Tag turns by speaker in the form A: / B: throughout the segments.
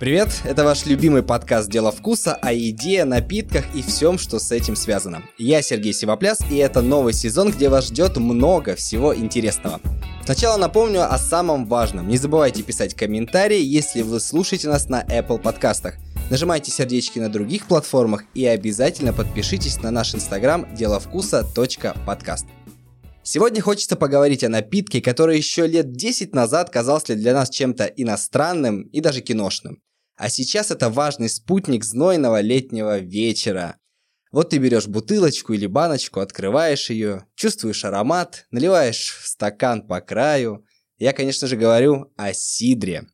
A: Привет, это ваш любимый подкаст «Дело вкуса» о еде, напитках и всем, что с этим связано. Я Сергей Сивопляс, и это новый сезон, где вас ждет много всего интересного. Сначала напомню о самом важном. Не забывайте писать комментарии, если вы слушаете нас на Apple подкастах. Нажимайте сердечки на других платформах и обязательно подпишитесь на наш инстаграм деловкуса.подкаст. Сегодня хочется поговорить о напитке, который еще лет 10 назад казался для нас чем-то иностранным и даже киношным. А сейчас это важный спутник знойного летнего вечера. Вот ты берешь бутылочку или баночку, открываешь ее, чувствуешь аромат, наливаешь в стакан по краю. Я, конечно же, говорю о сидре.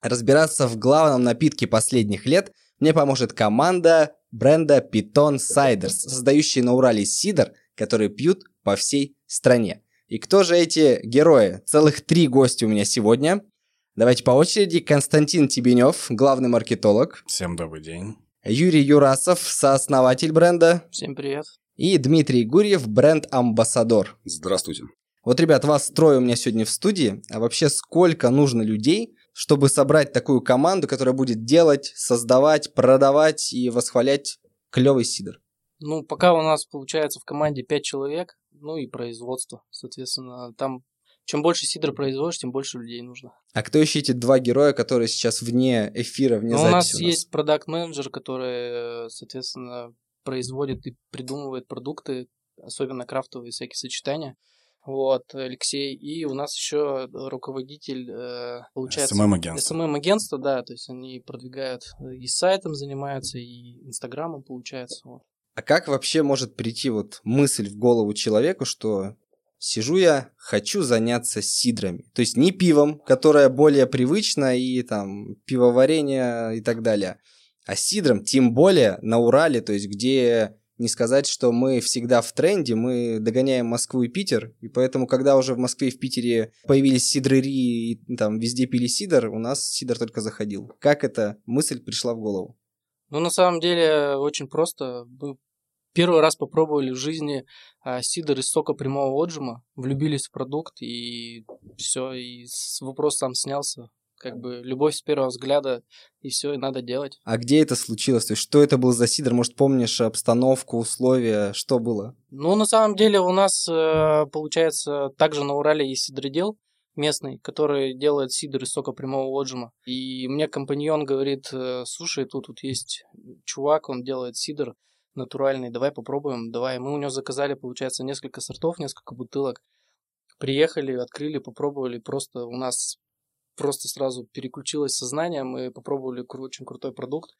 A: Разбираться в главном напитке последних лет мне поможет команда бренда Python Ciders, создающая на Урале сидр, который пьют по всей стране. И кто же эти герои? Целых три гостя у меня сегодня. Давайте по очереди. Константин Тибенев, главный маркетолог.
B: Всем добрый день.
A: Юрий Юрасов, сооснователь бренда.
C: Всем привет.
A: И Дмитрий Гурьев, бренд-амбассадор.
D: Здравствуйте.
A: Вот, ребят, вас трое у меня сегодня в студии. А вообще сколько нужно людей, чтобы собрать такую команду, которая будет делать, создавать, продавать и восхвалять клевый сидр?
C: Ну, пока у нас получается в команде 5 человек, ну и производство, соответственно, там чем больше сидра производишь, тем больше людей нужно.
A: А кто еще эти два героя, которые сейчас вне эфира, вне
C: ну,
A: записи?
C: У нас, у нас есть продакт-менеджер, который, соответственно, производит и придумывает продукты, особенно крафтовые всякие сочетания. Вот, Алексей. И у нас еще руководитель, э, получается...
B: СММ-агентство.
C: СММ-агентство, да, то есть они продвигают и сайтом занимаются, и инстаграмом, получается. Вот.
A: А как вообще может прийти вот мысль в голову человеку, что сижу я, хочу заняться сидрами. То есть не пивом, которое более привычно, и там пивоварение и так далее, а сидром, тем более на Урале, то есть где не сказать, что мы всегда в тренде, мы догоняем Москву и Питер, и поэтому, когда уже в Москве и в Питере появились сидрыри и там везде пили сидр, у нас сидр только заходил. Как эта мысль пришла в голову?
C: Ну, на самом деле, очень просто. Первый раз попробовали в жизни а, сидр из сока прямого отжима, влюбились в продукт, и все, и вопрос сам снялся. Как бы любовь с первого взгляда, и все, и надо делать.
A: А где это случилось? То есть, что это был за сидр? Может, помнишь обстановку, условия, что было?
C: Ну, на самом деле, у нас, э, получается, также на Урале есть сидродел местный, который делает сидр из сока прямого отжима. И мне компаньон говорит, «Э, слушай, тут, тут есть чувак, он делает сидр, натуральный, давай попробуем, давай. Мы у него заказали, получается, несколько сортов, несколько бутылок. Приехали, открыли, попробовали, просто у нас просто сразу переключилось сознание, мы попробовали очень крутой продукт.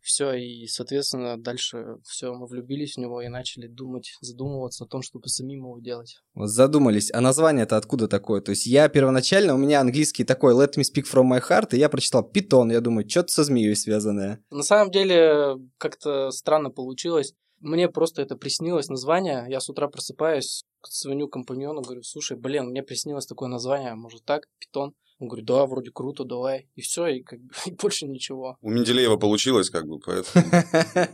C: Все, и, соответственно, дальше все, мы влюбились в него и начали думать, задумываться о том, чтобы самим его делать.
A: Вот задумались. А название это откуда такое? То есть я первоначально, у меня английский такой let me speak from my heart, и я прочитал питон, я думаю, что-то со змеей связанное.
C: На самом деле, как-то странно получилось. Мне просто это приснилось название. Я с утра просыпаюсь, звоню компаньону, говорю, слушай, блин, мне приснилось такое название, может так, питон. Он говорит, да, вроде круто, давай. И все, и как бы и больше ничего.
D: У Менделеева получилось, как бы, поэтому...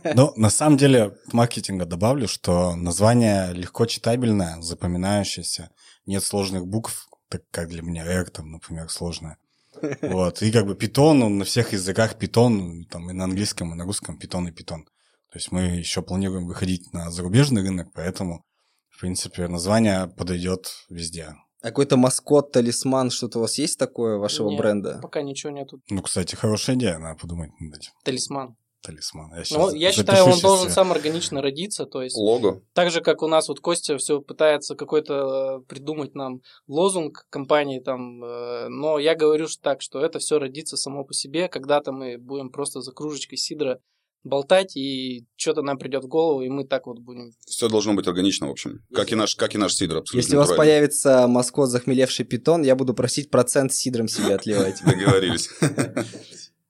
B: Ну, на самом деле, маркетинга добавлю, что название легко читабельное, запоминающееся. Нет сложных букв, так как для меня R, там, например, сложное. Вот. И как бы питон, он на всех языках питон, там и на английском, и на русском питон и питон. То есть мы еще планируем выходить на зарубежный рынок, поэтому, в принципе, название подойдет везде.
A: А какой-то маскот, талисман, что-то у вас есть такое вашего
C: Нет,
A: бренда?
C: Пока ничего нету.
B: Ну, кстати, хорошая идея, надо подумать над этим.
C: Талисман.
B: Талисман. Я,
C: Ну, я считаю, он должен сам органично родиться, то есть
D: Лого.
C: так же, как у нас вот Костя все пытается какой-то э, придумать нам лозунг компании там, э, но я говорю так, что это все родится само по себе, когда-то мы будем просто за кружечкой сидра болтать, и что-то нам придет в голову, и мы так вот будем.
D: Все должно быть органично, в общем. Как и наш, как и наш сидр, абсолютно
A: Если у вас появится маскот захмелевший питон, я буду просить процент сидром себе отливать.
D: Договорились.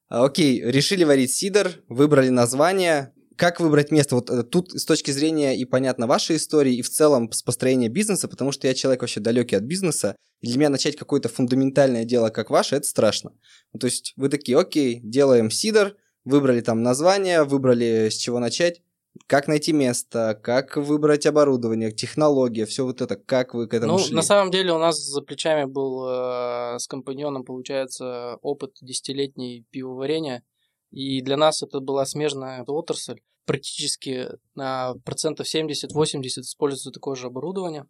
A: А, Окей, решили варить сидр, выбрали название. Как выбрать место? Вот э, тут с точки зрения и понятно вашей истории, и в целом с построения бизнеса, потому что я человек вообще далекий от бизнеса, и для меня начать какое-то фундаментальное дело, как ваше, это страшно. Ну, то есть вы такие, окей, делаем сидр, выбрали там название, выбрали с чего начать. Как найти место, как выбрать оборудование, технология, все вот это, как вы к этому
C: ну,
A: шли?
C: на самом деле у нас за плечами был э, с компаньоном, получается, опыт десятилетней пивоварения. И для нас это была смежная отрасль. Практически на процентов 70-80 используется такое же оборудование,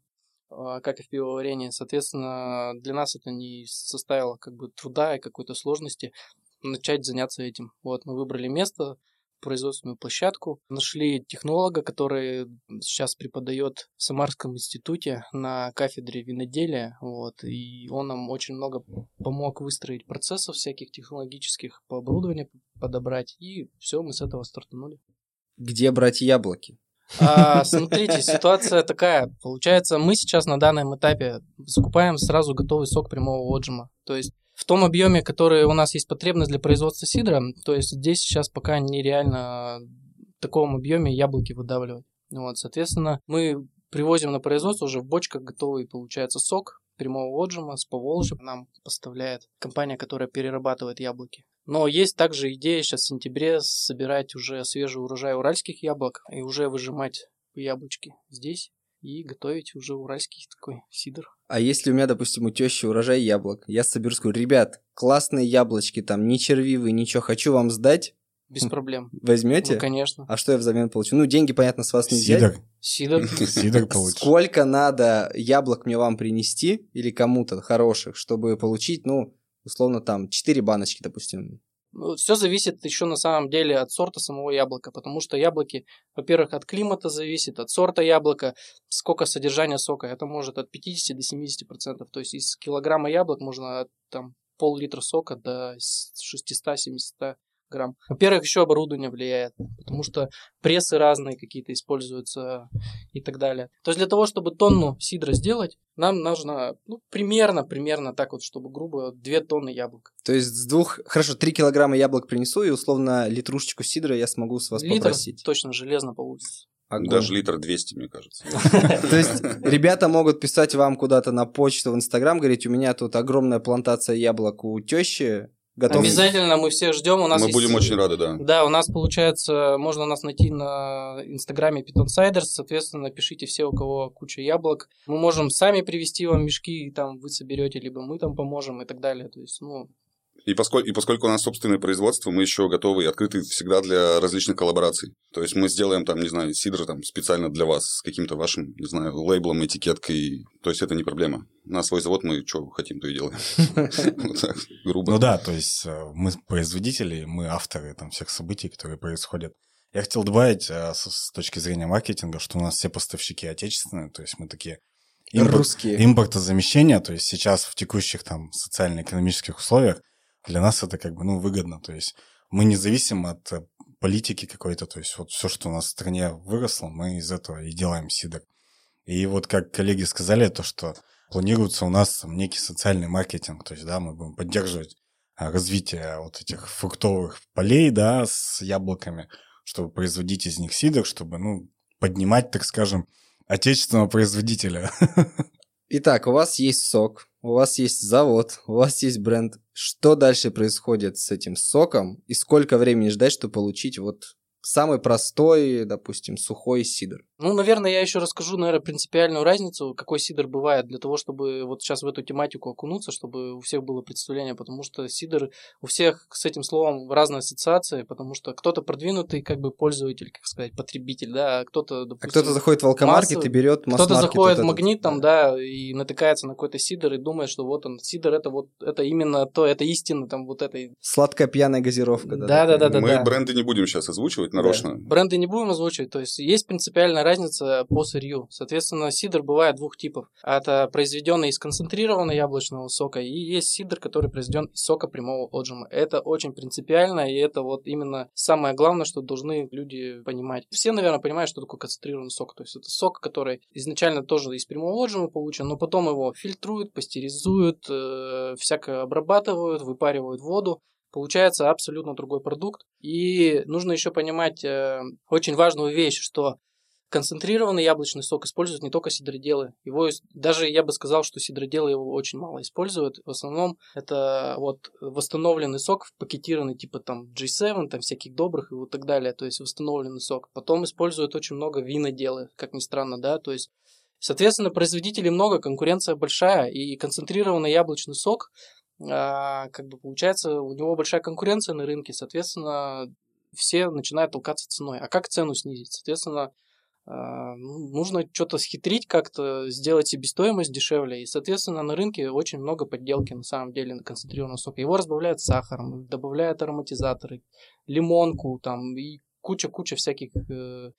C: э, как и в пивоварении. Соответственно, для нас это не составило как бы труда и какой-то сложности начать заняться этим. Вот, мы выбрали место, производственную площадку. Нашли технолога, который сейчас преподает в Самарском институте на кафедре виноделия. Вот, и он нам очень много помог выстроить процессов всяких технологических по оборудованию подобрать. И все, мы с этого стартанули.
A: Где брать яблоки?
C: А, смотрите, ситуация такая. Получается, мы сейчас на данном этапе закупаем сразу готовый сок прямого отжима. То есть в том объеме, который у нас есть потребность для производства сидра, то есть здесь сейчас пока нереально в таком объеме яблоки выдавливать. Вот, соответственно, мы привозим на производство уже в бочках готовый, получается, сок прямого отжима с Поволжья нам поставляет компания, которая перерабатывает яблоки. Но есть также идея сейчас в сентябре собирать уже свежий урожай уральских яблок и уже выжимать яблочки здесь и готовить уже уральский такой сидр.
A: А если у меня, допустим, у тещи урожай яблок, я соберу, скажу, ребят, классные яблочки, там, не червивые, ничего, хочу вам сдать,
C: Без проблем.
A: возьмете?
C: Ну, конечно.
A: А что я взамен получу? Ну, деньги, понятно, с вас не взять.
B: Сидор. Сидор получишь.
A: Сколько надо яблок мне вам принести или кому-то хороших, чтобы получить, ну, условно, там, 4 баночки, допустим.
C: Все зависит еще на самом деле от сорта самого яблока, потому что яблоки, во-первых, от климата зависит, от сорта яблока, сколько содержания сока. Это может от 50 до 70 процентов. То есть из килограмма яблок можно от, там пол-литра сока до 600-700 грамм. Во-первых, еще оборудование влияет, потому что прессы разные какие-то используются и так далее. То есть для того, чтобы тонну сидра сделать, нам нужно ну, примерно, примерно так вот, чтобы грубо 2 тонны яблок.
A: То есть с двух... Хорошо, 3 килограмма яблок принесу, и условно литрушечку сидра я смогу с вас
C: Литр
A: попросить.
C: точно железно получится.
A: Огонь.
D: Даже литр 200, мне кажется.
A: То есть ребята могут писать вам куда-то на почту в Инстаграм, говорить, у меня тут огромная плантация яблок у тещи, готов...
C: Обязательно мы всех ждем. У нас
D: Мы
C: есть-
D: будем очень рады, да.
C: Да, у нас получается, можно нас найти на инстаграме Python Siders, соответственно, пишите все, у кого куча яблок. Мы можем сами привезти вам мешки, там вы соберете, либо мы там поможем и так далее. То есть, ну,
D: И поскольку, и поскольку у нас собственное производство, мы еще готовы и открыты всегда для различных коллабораций. То есть мы сделаем там, не знаю, сидр там специально для вас с каким-то вашим, не знаю, лейблом, этикеткой. То есть это не проблема. На свой завод мы что хотим, то и делаем. Вот так, грубо.
B: Ну да, то есть э, мы производители, мы авторы там всех событий, которые происходят. Я хотел добавить э, с, точки зрения маркетинга, что у нас все поставщики отечественные, то есть мы такие импорт-
A: Русские.
B: импортозамещение, то есть сейчас в текущих там социально-экономических условиях для нас это как бы, ну, выгодно, то есть мы не зависим от э, политики какой-то, то есть вот все, что у нас в стране выросло, мы из этого и делаем сидр. И вот как коллеги сказали, то, что планируется у нас там некий социальный маркетинг, то есть, да, мы будем поддерживать а, развитие вот этих фруктовых полей, да, с яблоками, чтобы производить из них сидр, чтобы, ну, поднимать, так скажем, отечественного производителя.
A: Итак, у вас есть сок, у вас есть завод, у вас есть бренд. Что дальше происходит с этим соком и сколько времени ждать, чтобы получить вот самый простой, допустим, сухой сидр?
C: Ну, наверное, я еще расскажу, наверное, принципиальную разницу, какой сидр бывает, для того, чтобы вот сейчас в эту тематику окунуться, чтобы у всех было представление, потому что сидр у всех с этим словом разные ассоциации, потому что кто-то продвинутый, как бы пользователь, как сказать, потребитель, да, а кто-то,
A: А
C: допустим,
A: кто-то заходит в алкомаркет и берет
C: Кто-то заходит
A: вот
C: в магнит там, да, и натыкается на какой-то сидр и думает, что вот он, сидр это вот, это именно то, это истина там вот этой.
A: Сладкая пьяная газировка.
C: Да, да, да, да.
D: Мы бренды не будем сейчас озвучивать нарочно.
C: Бренды не будем озвучивать, то есть есть принципиальная разница по сырью. Соответственно, сидр бывает двух типов. Это произведенный из концентрированного яблочного сока, и есть сидр, который произведен из сока прямого отжима. Это очень принципиально, и это вот именно самое главное, что должны люди понимать. Все, наверное, понимают, что такое концентрированный сок. То есть это сок, который изначально тоже из прямого отжима получен, но потом его фильтруют, пастеризуют, э, всяко обрабатывают, выпаривают воду. Получается абсолютно другой продукт. И нужно еще понимать э, очень важную вещь, что Концентрированный яблочный сок используют не только сидроделы. Его даже я бы сказал, что сидроделы его очень мало используют. В основном это вот восстановленный сок, пакетированный типа там G7, там всяких добрых и вот так далее. То есть восстановленный сок. Потом используют очень много виноделы, как ни странно, да. То есть Соответственно, производителей много, конкуренция большая, и концентрированный яблочный сок, а, как бы получается, у него большая конкуренция на рынке, соответственно, все начинают толкаться ценой. А как цену снизить? Соответственно, нужно что-то схитрить, как-то сделать себестоимость дешевле. И, соответственно, на рынке очень много подделки на самом деле на концентрированного сока. Его разбавляют сахаром, добавляют ароматизаторы, лимонку там и куча-куча всяких э,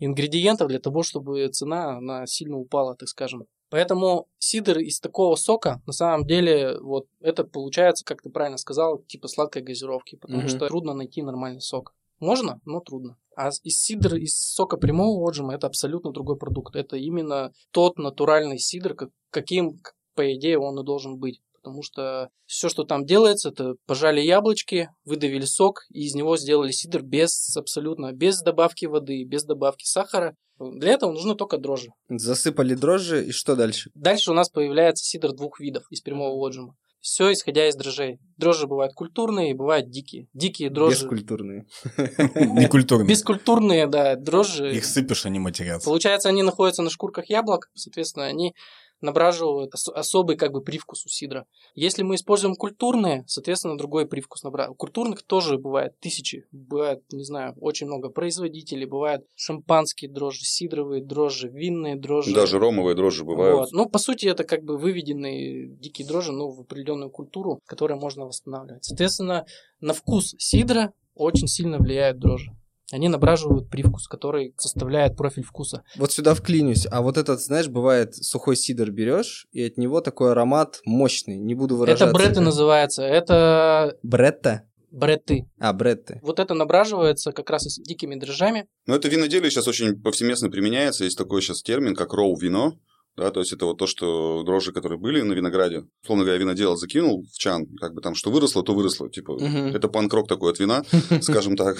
C: ингредиентов для того, чтобы цена она сильно упала, так скажем. Поэтому сидр из такого сока, на самом деле, вот это получается, как ты правильно сказал, типа сладкой газировки, потому mm-hmm. что трудно найти нормальный сок. Можно, но трудно. А из сидра, из сока прямого отжима это абсолютно другой продукт. Это именно тот натуральный сидр, каким, по идее, он и должен быть. Потому что все, что там делается, это пожали яблочки, выдавили сок, и из него сделали сидр без абсолютно, без добавки воды, без добавки сахара. Для этого нужны только дрожжи.
A: Засыпали дрожжи, и что дальше?
C: Дальше у нас появляется сидр двух видов из прямого отжима. Все исходя из дрожжей. Дрожжи бывают культурные и бывают дикие. Дикие дрожжи...
A: Бескультурные.
B: Некультурные.
C: Бескультурные, да, дрожжи.
B: Их сыпешь, они матерятся.
C: Получается, они находятся на шкурках яблок, соответственно, они набраживают особый как бы привкус у сидра. Если мы используем культурные, соответственно, другой привкус набраживают. У культурных тоже бывает тысячи, бывает, не знаю, очень много производителей, бывают шампанские дрожжи, сидровые дрожжи, винные дрожжи.
D: Даже ромовые дрожжи бывают. Вот.
C: Ну, по сути, это как бы выведенные дикие дрожжи, но в определенную культуру, которую можно восстанавливать. Соответственно, на вкус сидра очень сильно влияют дрожжи они набраживают привкус, который составляет профиль вкуса.
A: Вот сюда вклинюсь. А вот этот, знаешь, бывает сухой сидр берешь, и от него такой аромат мощный. Не буду выражаться.
C: Это бретты называется. Это...
A: Бретта?
C: Бретты.
A: А, бретты.
C: Вот это набраживается как раз с дикими дрожжами.
D: Ну, это виноделие сейчас очень повсеместно применяется. Есть такой сейчас термин, как роу-вино. Да, то есть это вот то, что дрожжи, которые были на винограде, условно говоря, винодел закинул в чан, как бы там что выросло, то выросло. Типа, угу. это панкрок такой от вина, скажем так.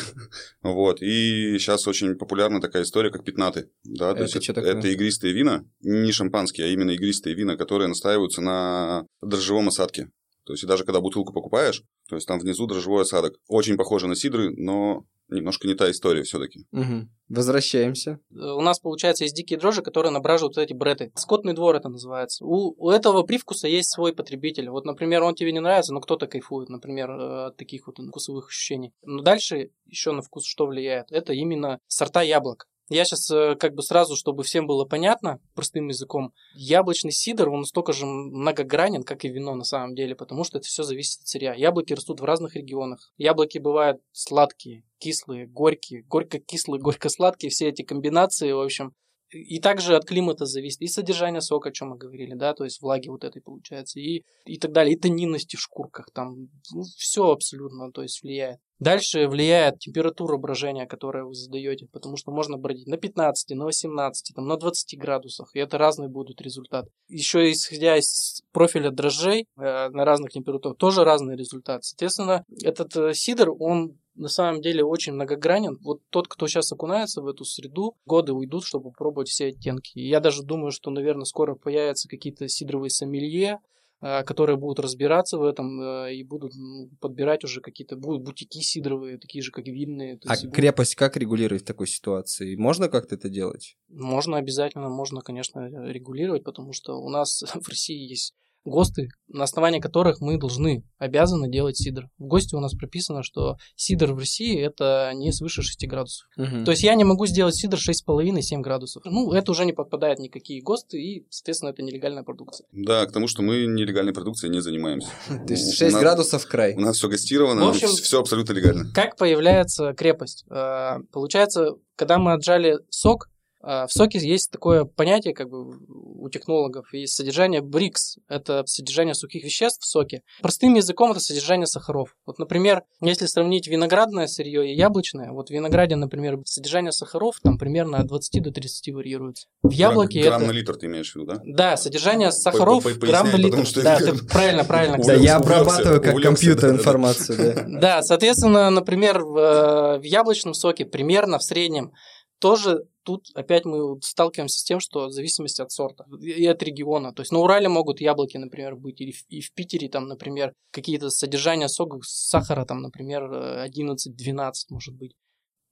D: Вот. И сейчас очень популярна такая история, как пятнаты. Да, то есть это, это игристые вина, не шампанские, а именно игристые вина, которые настаиваются на дрожжевом осадке. То есть, и даже когда бутылку покупаешь, то есть там внизу дрожжевой осадок. Очень похоже на сидры, но немножко не та история все-таки.
A: Угу. Возвращаемся.
C: У нас, получается, есть дикие дрожжи, которые набраживают вот эти бреты. Скотный двор это называется. У, у этого привкуса есть свой потребитель. Вот, например, он тебе не нравится, но кто-то кайфует, например, э, от таких вот вкусовых ощущений. Но дальше еще на вкус что влияет? Это именно сорта яблок. Я сейчас э, как бы сразу, чтобы всем было понятно, простым языком, яблочный сидр, он настолько же многогранен, как и вино на самом деле, потому что это все зависит от сырья. Яблоки растут в разных регионах. Яблоки бывают сладкие, кислые, горькие, горько-кислые, горько-сладкие, все эти комбинации, в общем, и также от климата зависит, и содержание сока, о чем мы говорили, да, то есть влаги вот этой получается, и, и так далее, и тонинности в шкурках, там ну, все абсолютно, то есть влияет. Дальше влияет температура брожения, которую вы задаете, потому что можно бродить на 15, на 18, там, на 20 градусах, и это разные будут результаты. Еще исходя из профиля дрожжей э, на разных температурах, тоже разный результат. Соответственно, этот э, сидр, он на самом деле очень многогранен. Вот тот, кто сейчас окунается в эту среду, годы уйдут, чтобы попробовать все оттенки. И я даже думаю, что, наверное, скоро появятся какие-то сидровые сомелье, э, которые будут разбираться в этом э, и будут подбирать уже какие-то будут бутики сидровые, такие же, как винные.
A: А
C: будут...
A: крепость как регулировать в такой ситуации? Можно как-то это делать?
C: Можно обязательно, можно, конечно, регулировать, потому что у нас в России есть ГОСТы, на основании которых мы должны, обязаны делать сидр. В ГОСТе у нас прописано, что сидр в России это не свыше 6 градусов. Угу. То есть я не могу сделать сидр 6,5-7 градусов. Ну, это уже не подпадает никакие ГОСТы, и, соответственно, это нелегальная продукция.
D: Да, к тому, что мы нелегальной продукцией не занимаемся.
A: То есть 6 градусов край.
D: У нас все гастировано, в общем, все абсолютно легально.
C: Как появляется крепость? А, получается, когда мы отжали сок, в соке есть такое понятие, как бы у технологов, есть содержание БРИКС. Это содержание сухих веществ в соке. Простым языком это содержание сахаров. Вот, например, если сравнить виноградное сырье и яблочное, вот в винограде, например, содержание сахаров там примерно от 20 до 30 варьируется. В яблоке
D: грамм, грамм
C: это...
D: на литр ты имеешь в виду, да?
C: Да, сохранение сахаров по, по, грамм на литр. Да, ты правильно, правильно.
A: Да, я обрабатываю как компьютер информацию.
C: Да, соответственно, например, в яблочном соке примерно в среднем тоже тут опять мы сталкиваемся с тем, что в зависимости от сорта и от региона. То есть на Урале могут яблоки, например, быть, или и в Питере там, например, какие-то содержания сока, сахара там, например, 11-12 может быть.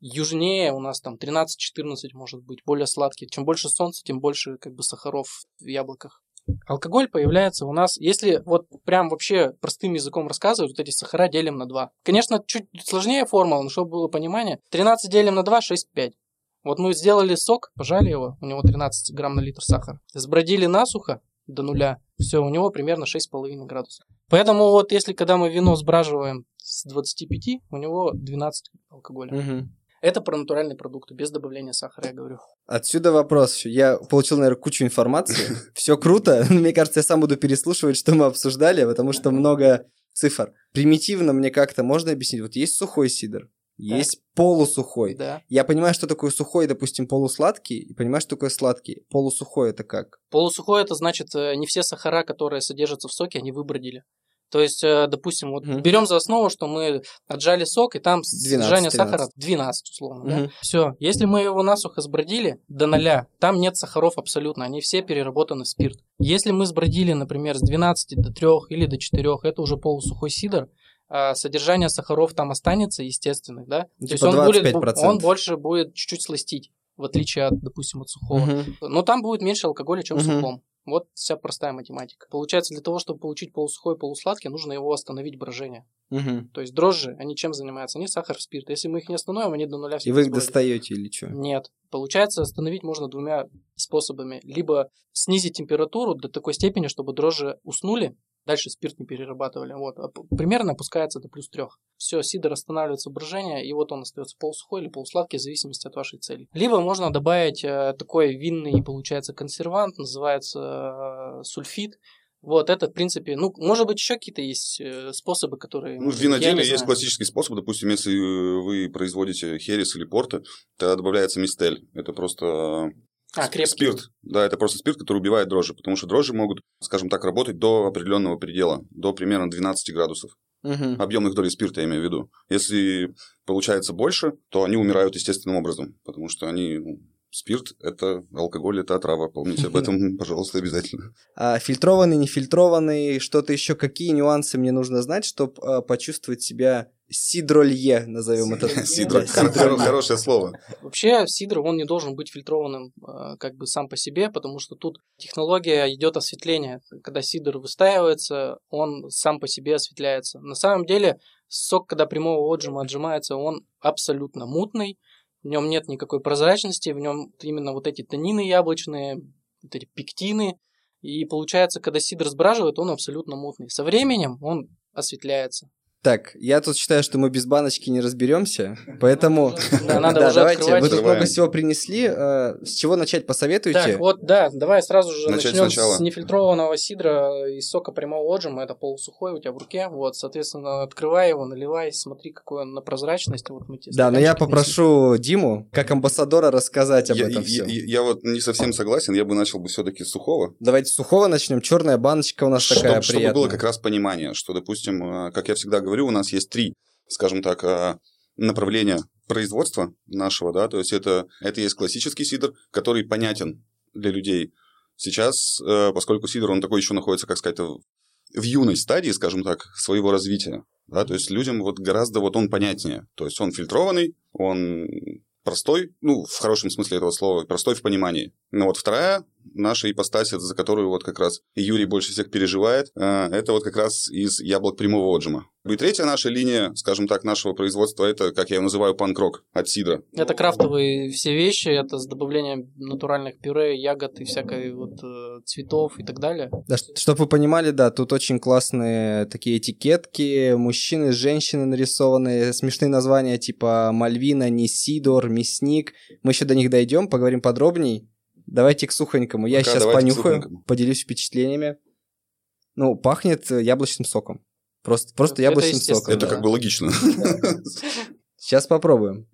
C: Южнее у нас там 13-14 может быть, более сладкие. Чем больше солнца, тем больше как бы сахаров в яблоках. Алкоголь появляется у нас, если вот прям вообще простым языком рассказывать, вот эти сахара делим на 2. Конечно, чуть сложнее формула, но чтобы было понимание. 13 делим на 2, 6, 5. Вот мы сделали сок, пожали его, у него 13 грамм на литр сахара. Сбродили насухо до нуля, все, у него примерно 6,5 градусов. Поэтому вот если когда мы вино сбраживаем с 25, у него 12 алкоголя.
A: Угу.
C: Это про натуральные продукты, без добавления сахара, я говорю.
A: Отсюда вопрос. Я получил, наверное, кучу информации. Все круто. Мне кажется, я сам буду переслушивать, что мы обсуждали, потому что много цифр. Примитивно мне как-то можно объяснить. Вот есть сухой сидр, есть полусухой.
C: Да.
A: Я понимаю, что такое сухой, допустим, полусладкий, и понимаю, что такое сладкий. Полусухой это как?
C: Полусухой это значит, э, не все сахара, которые содержатся в соке, они выбродили. То есть, э, допустим, вот
A: Мгм.
C: берем за основу, что мы отжали сок, и там
A: 12,
C: содержание
A: 13.
C: сахара 12, условно. Да?
A: Мгм.
C: Все. Если мы его насухо сбродили до ноля, там нет сахаров абсолютно, они все переработаны в спирт. Если мы сбродили, например, с 12 до 3 или до 4, это уже полусухой сидр, содержание сахаров там останется естественных, да?
A: Ну,
C: То есть
A: типа
C: он, будет,
A: 25%.
C: он больше будет чуть-чуть сластить, в отличие от, допустим, от сухого.
A: Мгм.
C: Но там будет меньше алкоголя, чем в
A: Мгм.
C: сухом. Вот вся простая математика. Получается, для того, чтобы получить полусухой и полусладкий, нужно его остановить брожение.
A: Мгм.
C: То есть дрожжи, они чем занимаются? Они сахар, спирт. Если мы их не остановим, они до нуля
A: И
C: все
A: вы их достаете или что?
C: Нет. Получается, остановить можно двумя способами. Либо снизить температуру до такой степени, чтобы дрожжи уснули, дальше спирт не перерабатывали. Вот. А примерно опускается до плюс трех. Все, сидр останавливается брожение, и вот он остается полусухой или полусладкий, в зависимости от вашей цели. Либо можно добавить э, такой винный, получается, консервант, называется э, сульфид. Вот это, в принципе, ну, может быть, еще какие-то есть э, способы, которые...
D: Ну, в
C: не
D: есть классический способ. Допустим, если э, вы производите херес или порто, то добавляется мистель. Это просто
C: А, крепкий.
D: Спирт. Да, это просто спирт, который убивает дрожжи, потому что дрожжи могут, скажем так, работать до определенного предела, до примерно 12 градусов.
A: Мгм.
D: Объемных долей спирта, я имею в виду. Если получается больше, то они умирают естественным образом, потому что они... спирт – это алкоголь, это отрава. Помните об этом, пожалуйста, обязательно.
A: А фильтрованный, нефильтрованный, что-то еще, какие нюансы мне нужно знать, чтобы почувствовать себя сидролье, назовем это.
D: Сидро. Хорошее слово.
C: Вообще сидр, он не должен быть фильтрованным э, как бы сам по себе, потому что тут технология идет осветление. Когда сидр выстаивается, он сам по себе осветляется. На самом деле сок, когда прямого отжима отжимается, он абсолютно мутный, в нем нет никакой прозрачности, в нем именно вот эти танины яблочные, вот эти пектины. И получается, когда сидр сбраживает, он абсолютно мутный. Со временем он осветляется.
A: Так, я тут считаю, что мы без баночки не разберемся, поэтому...
C: Да, надо
A: Да,
C: уже
A: давайте,
C: открывать.
A: вы тут много всего принесли. э, С чего начать, посоветуйте?
C: Так, вот, да, давай сразу же
D: Начать
C: начнем
D: сначала.
C: с нефильтрованного сидра из сока прямого отжима. Это полусухой у тебя в руке. Вот, соответственно, открывай его, наливай, смотри, какой он на прозрачность. Вот мы тебе
A: Да, но я попрошу Диму, как амбассадора, рассказать об
D: Я,
A: этом
D: я-
A: всем.
D: я- я вот не совсем согласен, я бы начал бы все-таки с сухого.
A: Давайте с сухого начнем. Черная баночка у нас такая
D: Чтоб- чтобы
A: приятная.
D: было как раз понимание, что, допустим, э, как я всегда говорю, у нас есть три, скажем так, э, направления производства нашего, да, то есть это, это есть классический сидр, который понятен для людей. Сейчас, э, поскольку сидр, он такой еще находится, как сказать, в юной стадии, скажем так, своего развития, да, то есть людям вот гораздо вот он понятнее, то есть он фильтрованный, он простой, ну, в хорошем смысле этого слова, простой в понимании. Но вот вторая наша ипостась, это за которую вот как раз и Юрий больше всех переживает, э, это вот как раз из яблок прямого отжима. И третья наша линия, скажем так, нашего производства, это, как я его называю, панкрок от сидра.
C: Это крафтовые все вещи, это с добавлением натуральных пюре, ягод и всякой вот э, цветов и так далее.
A: Да, чтобы вы понимали, да, тут очень классные такие этикетки, мужчины, женщины нарисованные, смешные названия типа Мальвина, Нисидор, Мясник. Мы еще до них дойдем, поговорим подробней. Давайте к сухонькому. Я
D: Пока
A: сейчас понюхаю, поделюсь впечатлениями. Ну, пахнет э, яблочным соком. Просто, просто
C: Это
A: яблочным соком.
D: Это
A: да.
D: как бы логично.
A: Сейчас попробуем.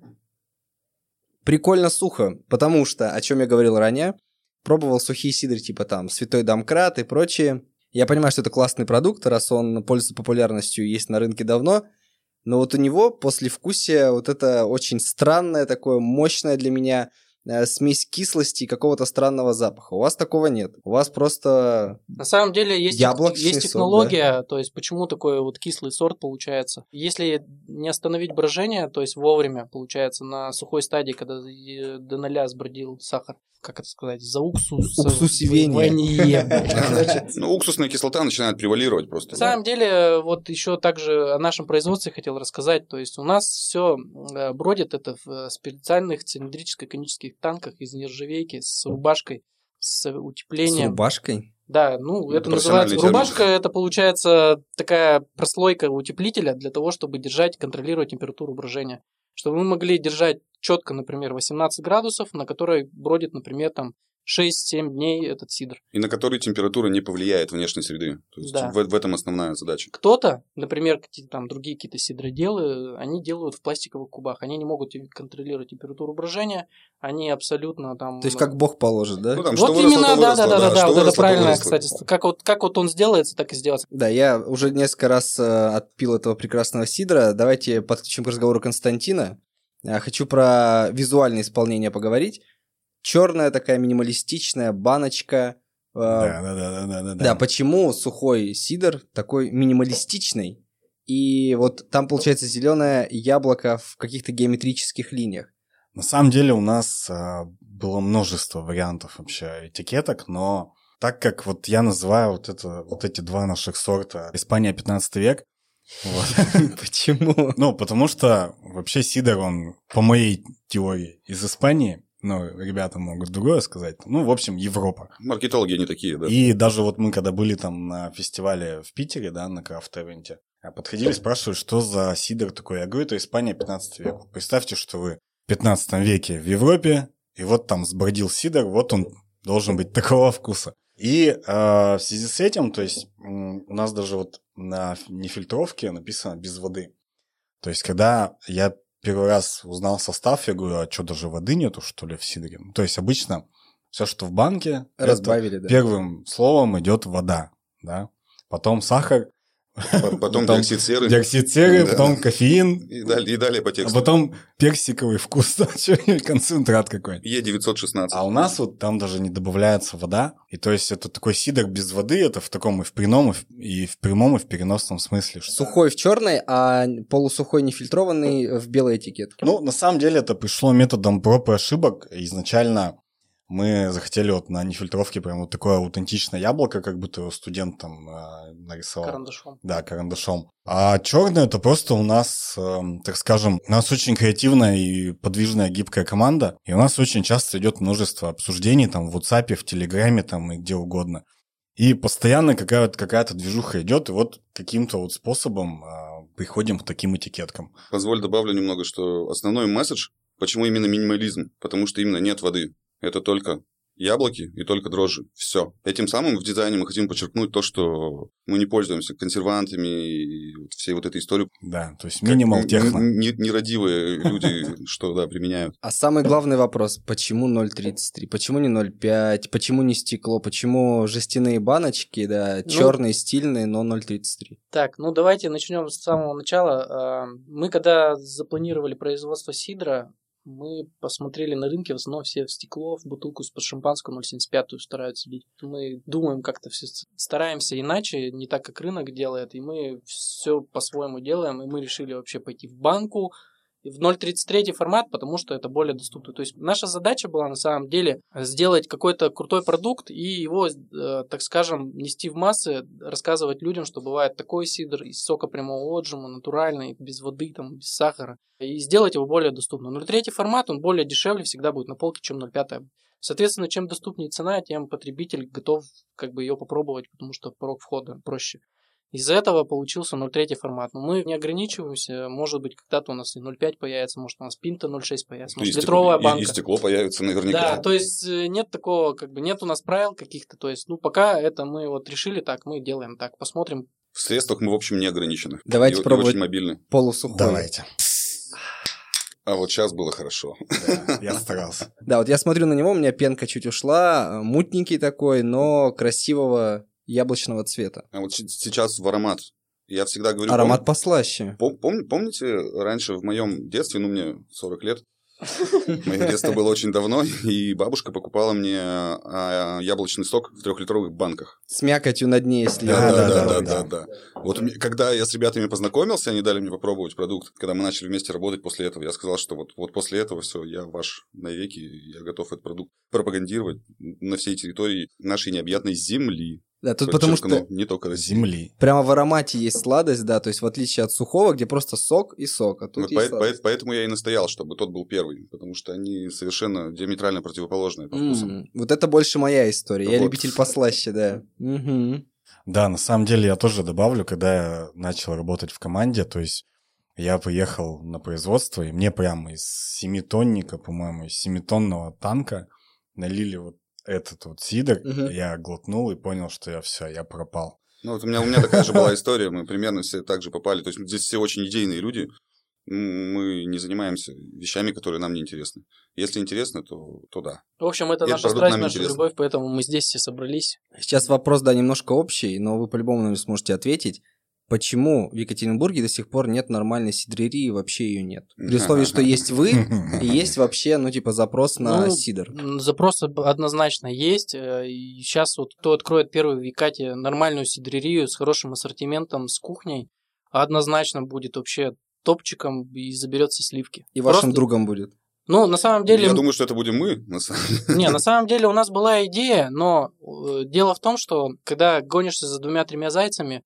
A: Прикольно сухо, потому что, о чем я говорил ранее, пробовал сухие сидры типа там Святой Домкрат и прочие. Я понимаю, что это классный продукт, раз он пользуется популярностью и есть на рынке давно, но вот у него после вкусия вот это очень странное такое, мощное для меня смесь кислости и какого-то странного запаха. У вас такого нет. У вас просто...
C: На самом деле есть, есть технология, то есть почему такой вот кислый сорт получается. Если не остановить брожение, то есть вовремя, получается, на сухой стадии, когда э, до ноля сбродил сахар, как это сказать, за уксус.
A: Уксусивение.
C: Короче,
D: Ну, уксусная кислота начинает превалировать просто.
C: На самом деле, вот еще также о нашем производстве хотел рассказать. То есть у нас все бродит это в э, специальных цилиндрическо-конических танках из нержавейки с рубашкой, с
A: С
C: утеплением.
A: рубашкой?
C: Да, ну это
D: Профессиональный
C: называется
D: термин.
C: рубашка. Это получается такая прослойка утеплителя для того, чтобы держать, контролировать температуру брожения, чтобы мы могли держать четко, например, 18 градусов, на которой бродит, например, там 6-7 дней этот сидр.
D: И на который температура не повлияет внешней среды. То есть
C: Да.
D: в, в этом основная задача.
C: Кто-то, например, какие-то там другие какие-то сидроделы, они делают в пластиковых кубах. Они не могут контролировать температуру брожения. Они абсолютно там...
A: То есть как бог положит, да?
D: Ну, там, что
C: вот
D: выросло,
C: именно, да,
D: выросло,
C: да, да, да,
D: что
C: вот это
D: выросло,
C: правильно,
D: выросло.
C: кстати. Как вот, как вот он сделается, так и сделается.
A: Да, я уже несколько раз э, отпил этого прекрасного сидра. Давайте подключим к разговору Константина. Я хочу про визуальное исполнение поговорить. Черная такая минималистичная баночка. э,
B: Да, да, да, да, да,
A: Да, почему сухой сидр такой минималистичный? И вот там получается зеленое яблоко в каких-то геометрических линиях.
B: На самом деле у нас а, было множество вариантов вообще этикеток, но так как вот я называю вот, это, вот эти два наших сорта Испания 15 век, вот,
A: Почему?
B: ну, потому что вообще Сидор, он, по моей теории, из Испании, ну, ребята могут другое сказать, ну, в общем, Европа.
D: Маркетологи они такие, да.
B: И даже вот мы, когда были там на фестивале в Питере, да, на крафт-эвенте, а подходили, спрашивали, что за сидр такой. Я говорю, это Испания 15 век. Представьте, что вы в 15 веке в Европе, и вот там сбродил сидр, вот он должен быть такого вкуса. И э, в связи с этим, то есть у нас даже вот на нефильтровке написано без воды. То есть когда я первый раз узнал состав, я говорю, а что, даже воды нету, что ли, в сидре? Ну, То есть обычно все, что в банке,
A: Разбавили, да.
B: Первым словом идет вода, да. Потом сахар,
D: Потом
B: Потом
D: диоксид серы.
B: диоксид серы,
D: Да.
B: потом кофеин,
D: И далее, и далее по
B: а
D: тексту.
B: потом персиковый вкус, да, концентрат какой-нибудь.
D: Е916.
B: А у нас вот там даже не добавляется вода, и то есть это такой сидр без воды, это в таком и в прямом, и в, и в прямом, и в переносном смысле. что-
A: Сухой в черной, а полусухой нефильтрованный в белой этикетке.
B: Ну, на самом деле это пришло методом проб и ошибок. Изначально мы захотели вот на нефильтровке прям вот такое аутентичное яблоко, как будто его студент там э, нарисовал.
C: Карандашом.
B: Да, карандашом. А черное это просто у нас, эм, так скажем, у нас очень креативная и подвижная гибкая команда, и у нас очень часто идет множество обсуждений там в WhatsApp, в Телеграме там и где угодно. И постоянно какая-то какая движуха идет, и вот каким-то вот способом э, приходим к таким этикеткам.
D: Позволь добавлю немного, что основной месседж, почему именно минимализм? Потому что именно нет воды. Это только яблоки и только дрожжи. Все. Этим самым в дизайне мы хотим подчеркнуть то, что мы не пользуемся консервантами и вот всей вот этой историей.
B: Да, то есть минимал техно.
D: Нерадивые люди, что, да, применяют.
A: А самый главный вопрос, почему 0,33? Почему не 0,5? Почему не стекло? Почему жестяные баночки, да,
C: Ну-
A: черные, стильные, но 0,33?
C: Так, ну давайте начнем с самого начала. А, Мы когда запланировали производство сидра, мы посмотрели на рынке, в основном все в стекло, в бутылку из-под шампанского 0,75 стараются лить. Мы думаем как-то все, стараемся иначе, не так, как рынок делает, и мы все по-своему делаем, и мы решили вообще пойти в банку, в 0.33 формат, потому что это более доступно. То есть наша задача была на самом деле сделать какой-то крутой продукт и его, э, так скажем, нести в массы, рассказывать людям, что бывает такой сидр из сока прямого отжима, натуральный, без воды, там, без сахара, и сделать его более доступным. 0.3 формат, он более дешевле всегда будет на полке, чем 0.5. Соответственно, чем доступнее цена, тем потребитель готов как бы ее попробовать, потому что порог входа проще. Из-за этого получился 0.3 формат. Но мы не ограничиваемся. Может быть, когда-то у нас и 0.5 появится, может, у нас пинта 0.6 появится,
D: И
C: может, литровая
D: и-
C: банка.
D: И, стекло появится наверняка.
C: Да, то есть э, нет такого, как бы нет у нас правил каких-то. То есть, ну, пока это мы вот решили так, мы делаем так. Посмотрим.
D: В средствах мы, в общем, не ограничены.
A: Давайте
D: И- и
A: пробовать.
D: очень мобильны.
A: Полусухой.
B: Давайте.
D: А вот сейчас было хорошо.
B: Да, я старался.
A: Да, вот я смотрю на него, у меня пенка чуть ушла, мутненький такой, но красивого яблочного цвета.
D: А вот сейчас в аромат. Я всегда говорю...
A: Аромат послаще.
D: Пом- пом- помните, раньше в моем детстве, ну, мне 40 лет, Мое детство было очень давно, и бабушка покупала мне а, яблочный сок в трехлитровых банках.
A: С мякотью на дне, если...
D: Да, да, да, да. Вот когда я с ребятами познакомился, они дали мне попробовать продукт. Когда мы начали вместе работать после этого, я сказал, что вот, вот после этого все, я ваш навеки, я готов этот продукт пропагандировать на всей территории нашей необъятной земли.
A: Да, тут потому что
D: не только
B: земли.
A: Прямо в аромате есть сладость, да, то есть в отличие от сухого, где просто сок и сок, а тут вот есть
D: по- поэтому я и настоял, чтобы тот был первый, потому что они совершенно диаметрально противоположные по вкусу.
A: Mm-hmm. Вот это больше моя история. Вот. Я любитель послаще, да. Mm-hmm.
B: Да, на самом деле я тоже добавлю, когда я начал работать в команде, то есть я поехал на производство, и мне прямо из семитонника, по-моему, из семитонного танка налили вот этот вот сидр, угу. я глотнул и понял, что я все, я пропал.
D: Ну вот у меня, у меня такая же была история, мы примерно все так же попали. То есть здесь все очень идейные люди, мы не занимаемся вещами, которые нам не интересны. Если интересно, то, то да.
C: В общем, это и наша страсть, наша интересно. любовь, поэтому мы здесь все собрались.
A: Сейчас вопрос, да, немножко общий, но вы по-любому сможете ответить почему в Екатеринбурге до сих пор нет нормальной сидрерии, вообще ее нет. При условии, что есть вы, и есть вообще, ну, типа, запрос на ну, сидр.
C: Запрос однозначно есть. Э, и сейчас вот кто откроет первый в Екате нормальную сидрерию с хорошим ассортиментом, с кухней, однозначно будет вообще топчиком и заберет все сливки.
A: И Просто... вашим другом будет.
C: Ну, на самом деле...
D: Я думаю, что это будем мы. На самом...
C: Не, на самом деле у нас была идея, но э, дело в том, что когда гонишься за двумя-тремя зайцами,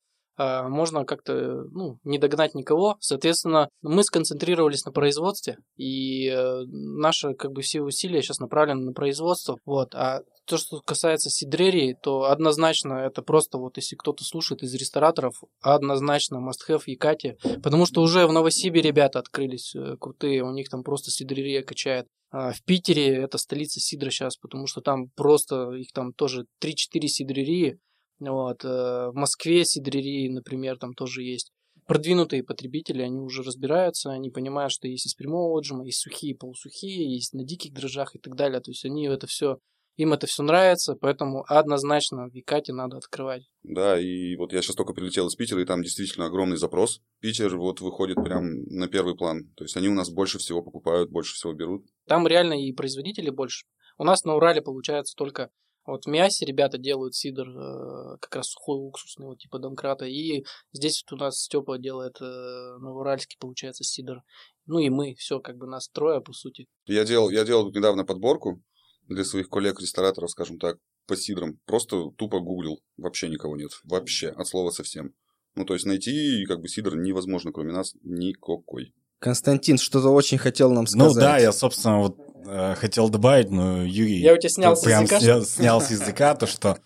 C: можно как-то ну, не догнать никого. Соответственно, мы сконцентрировались на производстве, и э, наши как бы все усилия сейчас направлены на производство. Вот. А то, что касается сидрерии, то однозначно это просто вот если кто-то слушает из рестораторов, однозначно must-have Якате, потому что уже в Новосибе ребята открылись э, крутые, у них там просто сидрерия качает. А в Питере это столица сидра сейчас, потому что там просто их там тоже 3-4 сидрерии, вот. Э, в Москве сидрерии, например, там тоже есть. Продвинутые потребители, они уже разбираются, они понимают, что есть из прямого отжима, есть сухие, полусухие, есть на диких дрожжах и так далее. То есть они это все им это все нравится, поэтому однозначно в Викате надо открывать.
D: Да, и вот я сейчас только прилетел из Питера, и там действительно огромный запрос. Питер вот выходит прям на первый план. То есть они у нас больше всего покупают, больше всего берут.
C: Там реально и производители больше. У нас на Урале получается только вот в Миасе ребята делают сидр э, как раз сухой уксусный, вот типа домкрата. И здесь вот у нас Степа делает э, новоуральский, получается, сидр. Ну и мы, все, как бы нас трое, по сути.
D: Я делал, я делал недавно подборку для своих коллег-рестораторов, скажем так, по сидрам. Просто тупо гуглил. Вообще никого нет. Вообще, от слова совсем. Ну, то есть найти как бы сидр невозможно, кроме нас, никакой.
A: Константин что-то очень хотел нам сказать.
B: Ну да, я, собственно, вот э, хотел добавить, но Юрий
C: я у тебя снял с
B: прям
C: языка,
B: снял, снял с языка то, что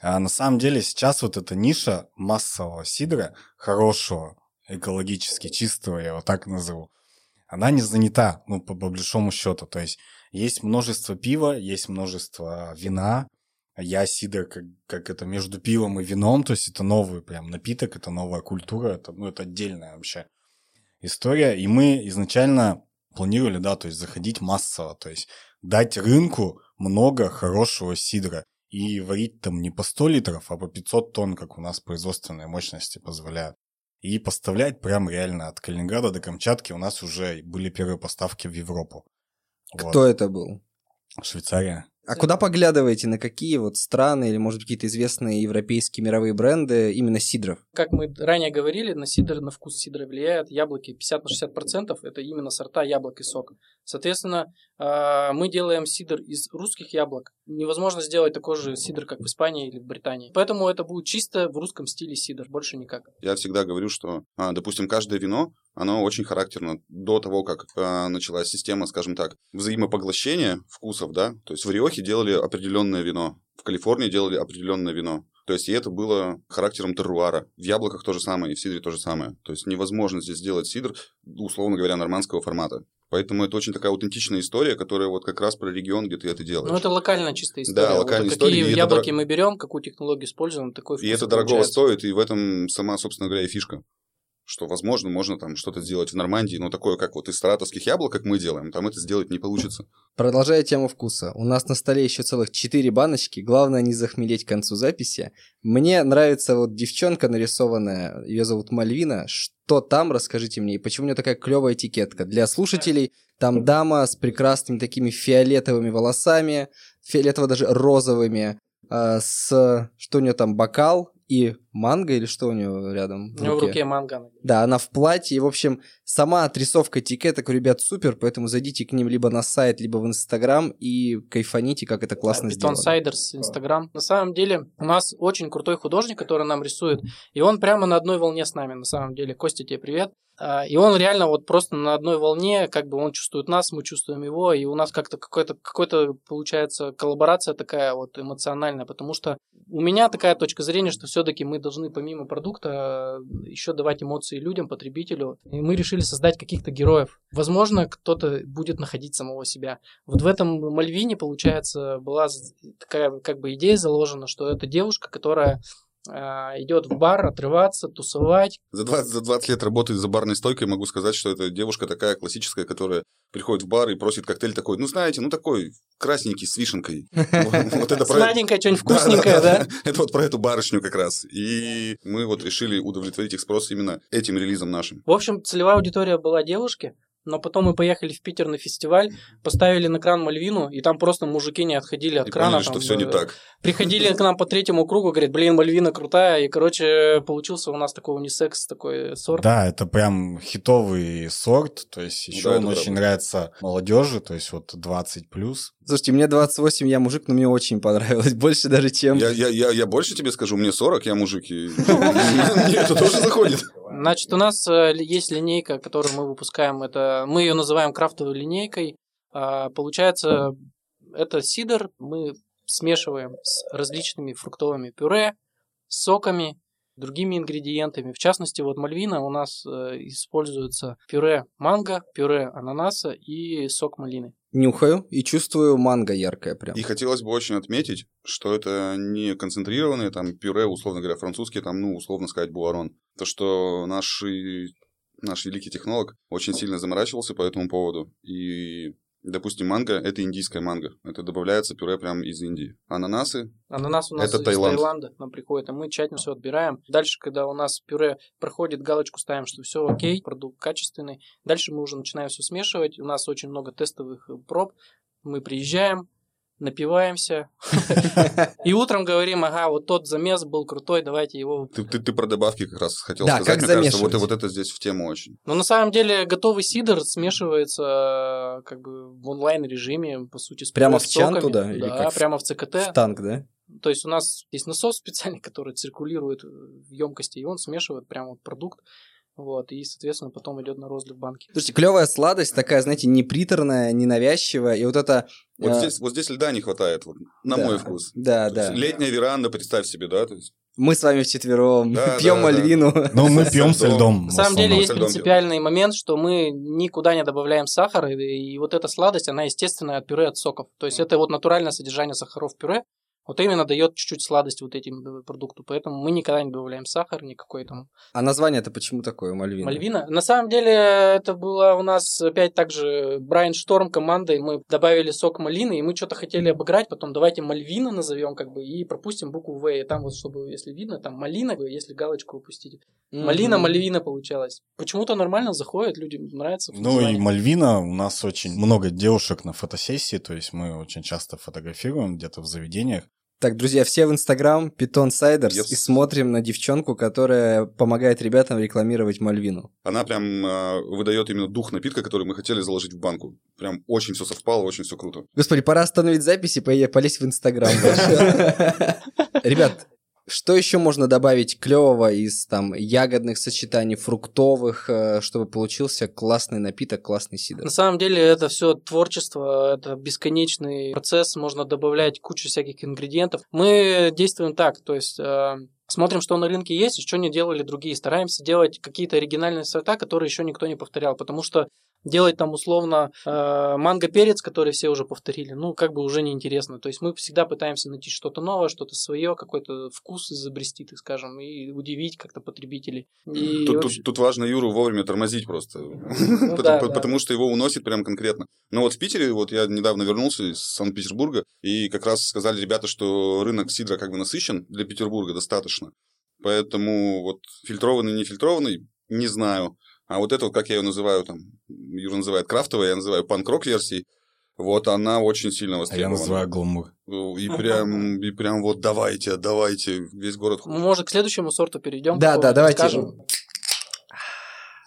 B: а, на самом деле сейчас вот эта ниша массового сидра, хорошего, экологически чистого, я его так назову, она не занята, ну, по, по большому счету. То есть есть множество пива, есть множество вина, я сидр как, как это между пивом и вином, то есть это новый прям напиток, это новая культура, это, ну, это отдельная вообще история. И мы изначально планировали, да, то есть заходить массово, то есть дать рынку много хорошего сидра и варить там не по 100 литров, а по 500 тонн, как у нас производственные мощности позволяют. И поставлять прям реально от Калининграда до Камчатки у нас уже были первые поставки в Европу.
A: Кто вот. это был?
B: Швейцария.
A: А куда поглядываете? На какие вот страны или, может, какие-то известные европейские мировые бренды именно сидров?
C: Как мы ранее говорили, на сидр, на вкус сидра влияют яблоки 50 на 60%. Это именно сорта яблок и сок. Соответственно, а, мы делаем сидр из русских яблок. Невозможно сделать такой же сидр, как в Испании или в Британии. Поэтому это будет чисто в русском стиле сидр, больше никак.
D: Я всегда говорю, что, а, допустим, каждое вино оно очень характерно до того, как э, началась система, скажем так, взаимопоглощения вкусов, да, то есть в Риохе делали определенное вино, в Калифорнии делали определенное вино, то есть и это было характером терруара. В яблоках то же самое, и в сидре то же самое. То есть невозможно здесь сделать сидр, условно говоря, нормандского формата. Поэтому это очень такая аутентичная история, которая вот как раз про регион, где ты это делаешь. Ну,
C: это локальная чистая история.
D: Да, локальная вот история.
C: Какие яблоки дор... мы берем, какую технологию используем, такой
D: И это дорого стоит, и в этом сама, собственно говоря, и фишка что, возможно, можно там что-то сделать в Нормандии, но такое, как вот из саратовских яблок, как мы делаем, там это сделать не получится.
A: Продолжая тему вкуса. У нас на столе еще целых четыре баночки. Главное не захмелеть к концу записи. Мне нравится вот девчонка нарисованная, ее зовут Мальвина. Что там, расскажите мне, и почему у нее такая клевая этикетка? Для слушателей Там дама с прекрасными такими фиолетовыми волосами, фиолетово даже розовыми, э, с... Что у нее там, бокал и манго или что у нее рядом?
C: У него в руке манго.
A: Да, она в платье. И, в общем, сама отрисовка этикеток у ребят супер, поэтому зайдите к ним либо на сайт, либо в Инстаграм и кайфаните, как это классно
C: да,
A: сделано.
C: Сайдерс, Инстаграм. На самом деле, у нас очень крутой художник, который нам рисует, и он прямо на одной волне с нами, на самом деле. Костя, тебе привет. А, и он реально вот просто на одной волне, как бы он чувствует нас, мы чувствуем его, и у нас как-то какой-то, какой-то получается коллаборация такая вот эмоциональная, потому что у меня такая точка зрения, что все-таки мы должны помимо продукта еще давать эмоции людям, потребителю. И мы решили создать каких-то героев. Возможно, кто-то будет находить самого себя. Вот в этом Мальвине, получается, была такая как бы идея заложена, что это девушка, которая идет в бар отрываться, тусовать.
D: За 20, за 20 лет работы за барной стойкой могу сказать, что это девушка такая классическая, которая приходит в бар и просит коктейль такой, ну, знаете, ну, такой красненький с вишенкой.
C: Вот это Сладенькое, что-нибудь вкусненькое, да?
D: Это вот про эту барышню как раз. И мы вот решили удовлетворить их спрос именно этим релизом нашим.
C: В общем, целевая аудитория была девушки, но потом мы поехали в Питер на фестиваль, поставили на кран Мальвину, и там просто мужики не отходили от
D: и
C: крана.
D: Поняли,
C: там,
D: что все не так.
C: Приходили к нам по третьему кругу, говорят, блин, Мальвина крутая, и, короче, получился у нас такой унисекс, такой сорт.
B: Да, это прям хитовый сорт, то есть еще да, он очень правда. нравится молодежи, то есть вот 20 плюс.
A: Слушайте, мне 28, я мужик, но мне очень понравилось, больше даже, чем...
D: Я, я, я, я больше тебе скажу, мне 40, я мужик, и мне это тоже заходит.
C: Значит, у нас э, есть линейка, которую мы выпускаем. Это мы ее называем крафтовой линейкой. А, получается, это сидр. Мы смешиваем с различными фруктовыми пюре, соками, другими ингредиентами. В частности, вот мальвина у нас э, используется пюре манго, пюре ананаса и сок малины
A: нюхаю и чувствую манго яркое прям.
D: И хотелось бы очень отметить, что это не концентрированные там пюре, условно говоря, французские, там, ну, условно сказать, буарон. То, что наши, наш великий технолог очень сильно заморачивался по этому поводу. И Допустим, манго – это индийская манго. Это добавляется пюре прямо из Индии. Ананасы
C: Ананас у нас это из Таиланд. Таиланда нам приходит, а мы тщательно все отбираем. Дальше, когда у нас пюре проходит, галочку ставим, что все окей, продукт качественный. Дальше мы уже начинаем все смешивать. У нас очень много тестовых проб. Мы приезжаем, напиваемся. И утром говорим, ага, вот тот замес был крутой, давайте его...
D: Ты, ты, ты про добавки как раз хотел
A: да,
D: сказать.
A: Как Мне кажется,
D: вот, вот это здесь в тему очень.
C: Но на самом деле готовый сидр смешивается как бы в онлайн-режиме, по сути, с
A: Прямо в чан туда?
C: Да, или как прямо в ЦКТ.
A: В танк, да?
C: То есть у нас есть насос специальный, который циркулирует в емкости, и он смешивает прямо вот продукт. Вот, и, соответственно, потом идет на розлив банки.
A: Слушайте, клевая сладость, такая, знаете, не приторная, не навязчивая, и вот это...
D: Вот, э... здесь, вот здесь льда не хватает, вот, на
A: да,
D: мой вкус.
A: Да,
D: то
A: да.
D: Летняя веранда, представь себе, да, то есть...
A: Мы с вами вчетвером да, пьем да, мальвину.
B: Да. Ну, мы пьем со льдом.
C: На самом деле есть принципиальный момент, что мы никуда не добавляем сахар, и, и вот эта сладость, она естественная от пюре от соков. То есть это вот натуральное содержание сахаров в пюре, вот именно дает чуть-чуть сладость вот этим э, продукту. Поэтому мы никогда не добавляем сахар, никакой там.
A: А название это почему такое, Мальвина?
C: Мальвина? На самом деле это было у нас опять также Брайан Шторм командой. Мы добавили сок малины, и мы что-то хотели обыграть, потом давайте Мальвина назовем как бы и пропустим букву В. И там вот, чтобы, если видно, там малина, если галочку упустите. Mm-hmm. Малина, Мальвина получалась. Почему-то нормально заходит, людям нравится.
B: Ну и Мальвина, у нас очень много девушек на фотосессии, то есть мы очень часто фотографируем где-то в заведениях.
A: Так, друзья, все в Инстаграм, Питон Сайдерс, yes. и смотрим на девчонку, которая помогает ребятам рекламировать Мальвину.
D: Она прям э, выдает именно дух напитка, который мы хотели заложить в банку. Прям очень все совпало, очень все круто.
A: Господи, пора остановить запись и полезть в Инстаграм. Ребят, что еще можно добавить клевого из там ягодных сочетаний, фруктовых, э, чтобы получился классный напиток, классный сидр?
C: На самом деле это все творчество, это бесконечный процесс, можно добавлять кучу всяких ингредиентов. Мы действуем так, то есть э, смотрим, что на рынке есть что не делали другие. Стараемся делать какие-то оригинальные сорта, которые еще никто не повторял, потому что делать там условно э, манго-перец, который все уже повторили, ну, как бы уже неинтересно. То есть мы всегда пытаемся найти что-то новое, что-то свое, какой-то вкус изобрести, так скажем, и удивить как-то потребителей. И
D: тут, вообще... тут, тут важно Юру вовремя тормозить просто, ну, потому, да, потому да. что его уносит прям конкретно. Но вот в Питере, вот я недавно вернулся из Санкт-Петербурга, и как раз сказали ребята, что рынок сидра как бы насыщен для Петербурга достаточно. Поэтому вот фильтрованный, не фильтрованный, не знаю. А вот это, вот, как я ее называю, там, Юра называет крафтовая, я называю панк-рок версией, вот она очень сильно
B: А я
D: востребована.
B: называю гламур.
D: И прям, и прям вот давайте, давайте, весь город.
C: Мы, может, к следующему сорту перейдем?
A: Да, да, давайте.
C: Скажем.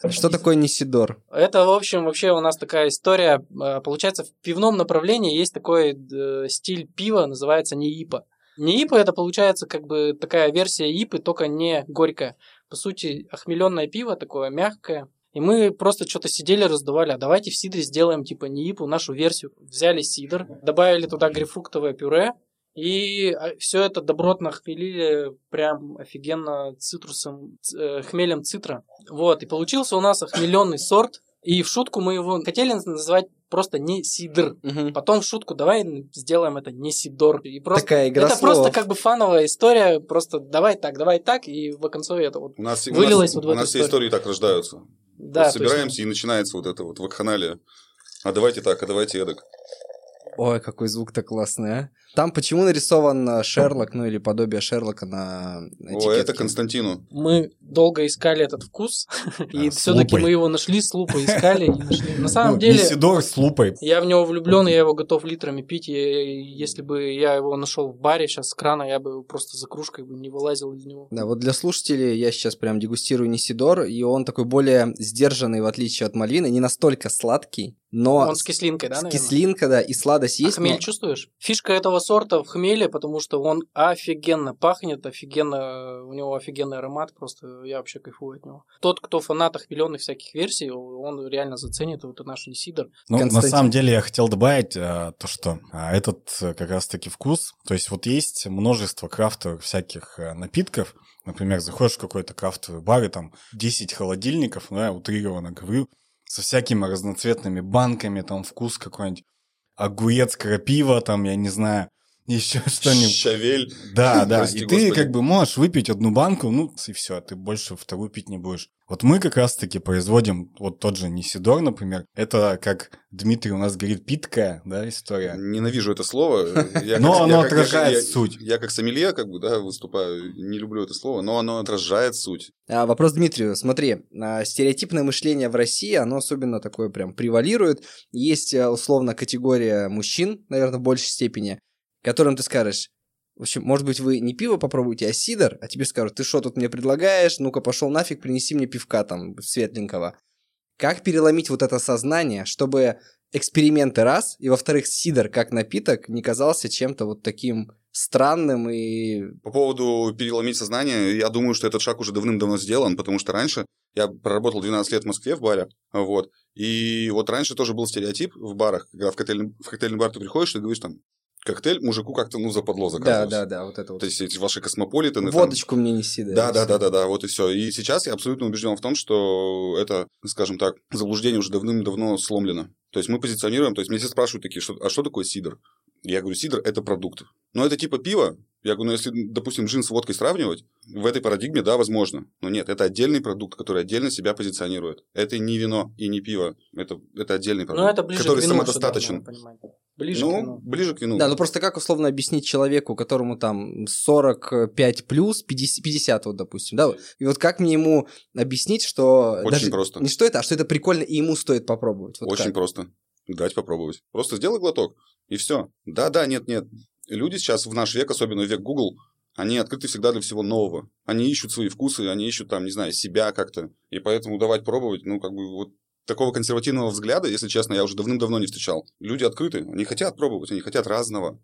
A: Что такое Нисидор?
C: Это, в общем, вообще у нас такая история. Э, Получается, в пивном направлении есть такой э, стиль пива, называется неипа. Неипа это получается как бы такая версия ипы, только не горькая. По сути, охмеленное пиво такое мягкое. И мы просто что-то сидели, раздували, а давайте в сидре сделаем типа неипу, нашу версию. Взяли сидр, добавили туда грейпфруктовое пюре, и все это добротно хмелили прям офигенно цитрусом, э, хмелем цитра. Вот, и получился у нас охмеленный сорт. И в шутку мы его хотели называть просто не сидр. Потом в шутку давай сделаем это не сидор. И просто,
A: Такая игра
C: это
A: слов.
C: просто как бы фановая история. Просто давай так, давай так. И в конце это вот.
D: У нас,
C: Вылилось
D: у нас,
C: вот в
D: у
C: эту
D: нас все
C: историю.
D: истории так рождаются.
C: Да,
D: Вот
C: то есть-
D: собираемся, и начинается вот это вот вакханалия. А давайте так, а давайте эдак.
A: Ой, какой звук-то классный, а. Там почему нарисован э, Шерлок, ну или подобие Шерлока на
D: О,
A: этикетке?
D: это Константину.
C: мы долго искали этот вкус, и
B: А,
C: все-таки мы его нашли, с лупой искали и нашли. На самом
B: Ну,
C: деле,
B: Нисидор с лупой.
C: я в него влюблен, я его готов литрами пить. Если бы я его нашел в баре сейчас с крана, я бы просто за кружкой бы не вылазил из него.
A: Да, вот для слушателей я сейчас прям дегустирую Нисидор, и он такой более сдержанный, в отличие от Мальвины, не настолько сладкий, но
C: Он с кислинкой, да,
A: с
C: наверное?
A: кислинка, да, и сладость
C: А
A: есть.
C: хмель
A: но-
C: чувствуешь? Фишка этого сорта в хмеле, потому что он офигенно пахнет, офигенно, у него офигенный аромат, просто я вообще кайфую от него. Тот, кто фанат охмеленных всяких версий, он реально заценит вот это наш Несидор.
B: Ну, на самом деле я хотел добавить а, то, что а, этот э, как раз-таки вкус, то есть вот есть множество крафтовых всяких э, напитков, например, заходишь в какой-то крафтовый бар, и там 10 холодильников, ну, я утрированно говорю, со всякими разноцветными банками, там вкус какой-нибудь огурец, крапива, там, я не знаю, еще что-нибудь.
D: Щавель.
B: Да, да.
D: Прости,
B: и ты
D: господи.
B: как бы можешь выпить одну банку, ну и все, ты больше вторую пить не будешь. Вот мы как раз-таки производим вот тот же Нисидор, например. Это, как Дмитрий у нас говорит, питкая, да, история.
D: Ненавижу это слово. Я
B: Но
D: как-
B: оно
D: я
B: отражает
D: я-
B: суть.
D: Я как сомелье, как бы, да, выступаю, не люблю это слово, но оно отражает суть.
A: А, вопрос Дмитрию. Смотри, а, стереотипное мышление в России, оно особенно такое прям превалирует. Есть, а, условно, категория мужчин, наверное, в большей степени, которым ты скажешь, в общем, может быть, вы не пиво попробуете, а сидор, а тебе скажут, ты что тут мне предлагаешь, ну-ка пошел нафиг, принеси мне пивка там светленького. Как переломить вот это сознание, чтобы эксперименты раз, и во-вторых, сидор как напиток не казался чем-то вот таким странным и...
D: По поводу переломить сознание, я думаю, что этот шаг уже давным-давно сделан, потому что раньше я проработал 12 лет в Москве в баре, вот, и вот раньше тоже был стереотип в барах, когда в коктейльный, в коктейльный бар ты приходишь и говоришь там, коктейль мужику как-то, ну, западло
A: Да,
D: заказывать.
A: да, да, вот это вот.
D: То есть эти ваши космополитены. там,
A: Водочку мне неси, да.
D: Да, да, да, да, да, вот и все. И сейчас я абсолютно убежден в том, что это, скажем так, заблуждение уже давным-давно сломлено. То есть мы позиционируем, то есть меня все спрашивают такие, что, а что такое сидр? Я говорю, сидр – это продукт. Но это типа пиво. Я говорю, ну если, допустим, джин с водкой сравнивать, в этой парадигме, да, возможно. Но нет, это отдельный продукт, который отдельно себя позиционирует. Это не вино и не пиво. Это, это отдельный продукт,
C: Ну, это ближе
D: который
C: к вину,
D: самодостаточен.
C: что, Ближе к
D: ну,
C: вину.
D: ближе к вину.
A: Да, ну просто как условно объяснить человеку, которому там 45 плюс, 50, 50 вот, допустим, да, и вот как мне ему объяснить, что
D: Очень
A: даже
D: просто.
A: не что это, а что это прикольно, и ему стоит попробовать. Вот
D: Очень
A: как?
D: просто. Дать попробовать. Просто сделай глоток, и все. Да, да, нет, нет. Люди сейчас в наш век, особенно в век Google, они открыты всегда для всего нового. Они ищут свои вкусы, они ищут там, не знаю, себя как-то. И поэтому давать пробовать, ну, как бы вот такого консервативного взгляда, если честно, я уже давным-давно не встречал. Люди открыты, они хотят пробовать, они хотят разного.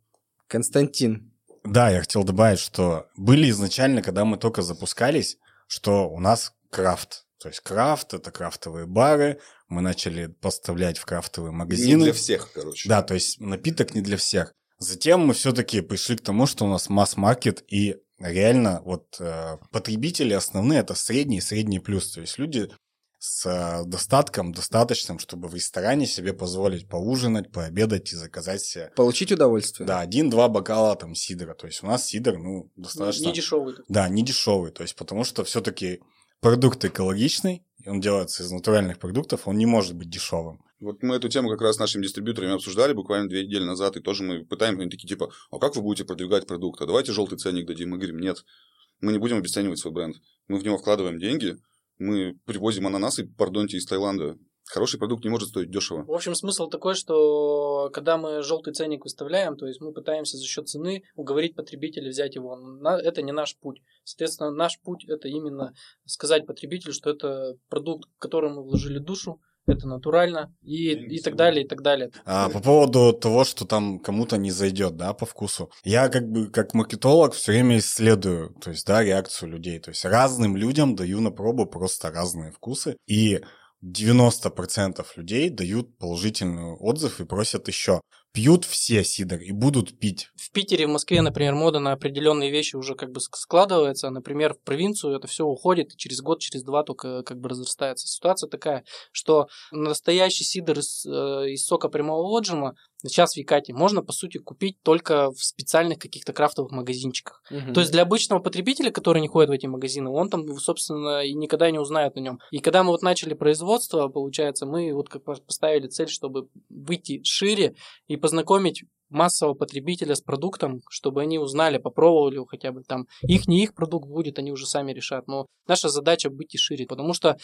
A: Константин.
B: Да, я хотел добавить, что были изначально, когда мы только запускались, что у нас крафт. То есть крафт — это крафтовые бары, мы начали поставлять в крафтовые
D: Не
B: магазины.
D: для всех, короче.
B: Да, то есть напиток не для всех. Затем мы все-таки пришли к тому, что у нас масс-маркет и реально вот э, потребители основные это средний и средний плюс. То есть люди с э, достатком достаточным, чтобы в ресторане себе позволить поужинать, пообедать и заказать себе
A: Получить удовольствие.
B: да, один-два бокала там сидра. То есть у нас сидр, ну, достаточно...
C: Не дешевый.
B: Да, не дешевый. То есть потому что все-таки продукт экологичный, и он делается из натуральных продуктов, он не может быть дешевым.
D: Вот мы эту тему как раз с нашими дистрибьюторами обсуждали буквально две недели назад, и тоже мы пытаемся, они такие типа, а как вы будете продвигать продукт? А давайте желтый ценник дадим. Мы говорим, нет, мы не будем обесценивать свой бренд. Мы в него вкладываем деньги, Мы привозим ананасы, пардоньте, из Таиланда. Хороший продукт не может стоить дешево.
C: В общем, смысл такой, что когда мы желтый ценник выставляем, то есть мы пытаемся за счет цены уговорить потребителя взять его. Это не наш путь. Соответственно, наш путь это именно сказать потребителю, что это продукт, в который мы вложили душу, это натурально и, и так далее, и так далее.
B: А, по поводу того, что там кому-то не зайдет, да, по вкусу. Я как бы как маркетолог все время исследую, то есть, да, реакцию людей. То есть разным людям даю на пробу просто разные вкусы. И 90% людей дают положительный отзыв и просят еще пьют все сидр и будут пить.
C: В Питере, в Москве, например, мода на определенные вещи уже как бы складывается. Например, в провинцию это все уходит, и через год, через два только как бы разрастается. Ситуация такая, что настоящий сидр из, э, из сока прямого отжима сейчас в Якате можно, по сути, купить только в специальных каких-то крафтовых магазинчиках. Угу. То есть для обычного потребителя, который не ходит в эти магазины, он там, собственно, и никогда не узнает о нем. И когда мы вот начали производство, получается, мы вот как поставили цель, чтобы выйти шире и познакомить массового потребителя с продуктом, чтобы они узнали, попробовали его хотя бы там. Их не их продукт будет, они уже сами решат. Но наша задача быть и шире, потому что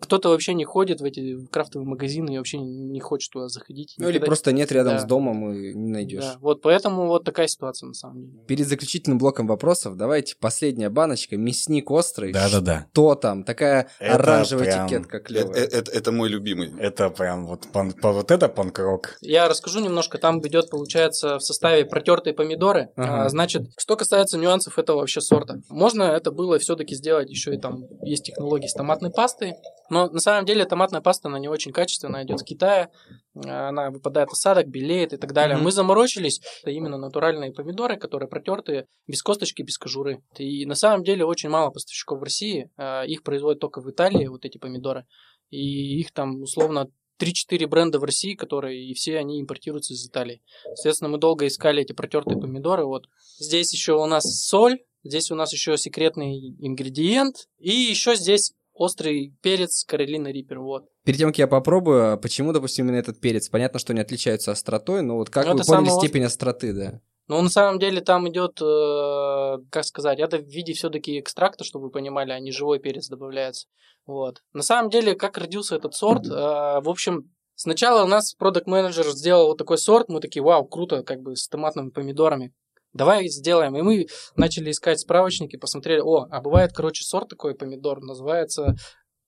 C: кто-то вообще не ходит в эти крафтовые магазины и вообще не хочет туда заходить.
A: Ну или просто нет рядом да. с домом и не найдешь. Да.
C: Вот поэтому вот такая ситуация на самом деле.
A: Перед заключительным блоком вопросов давайте последняя баночка, мясник острый.
B: Да-да-да.
A: Что там? Такая это оранжевая прям... этикетка клевая.
D: Это, это, это мой любимый.
B: Это прям вот, пан, вот это панкрок.
C: Я расскажу немножко. Там идет, получается, в составе протертые помидоры. Ага. А, значит, что касается нюансов этого вообще сорта. Можно это было все-таки сделать еще и там есть технологии с томатной пастой. Но на самом деле томатная паста, она не очень качественная, идет с Китая, она выпадает осадок, белеет и так далее. Mm-hmm. Мы заморочились, это именно натуральные помидоры, которые протертые, без косточки, без кожуры. И на самом деле очень мало поставщиков в России, а, их производят только в Италии, вот эти помидоры. И их там условно 3-4 бренда в России, которые, и все они импортируются из Италии. Соответственно, мы долго искали эти протертые помидоры. Вот здесь еще у нас соль, здесь у нас еще секретный ингредиент, и еще здесь острый перец Каролина Риппер, вот.
A: Перед тем, как я попробую, а почему, допустим, именно этот перец? Понятно, что они отличаются остротой, но вот как ну, вы поняли степень остроты, да?
C: Ну, на самом деле там идет, э, как сказать, это в виде все-таки экстракта, чтобы вы понимали, а не живой перец добавляется. Вот. На самом деле, как родился этот сорт, э, в общем, сначала у нас продукт менеджер сделал вот такой сорт, мы такие, вау, круто, как бы с томатными помидорами давай сделаем. И мы начали искать справочники, посмотрели, о, а бывает, короче, сорт такой помидор, называется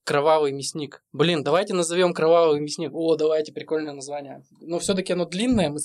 C: кровавый мясник. Блин, давайте назовем кровавый мясник. О, давайте, прикольное название. Но все-таки оно длинное, мы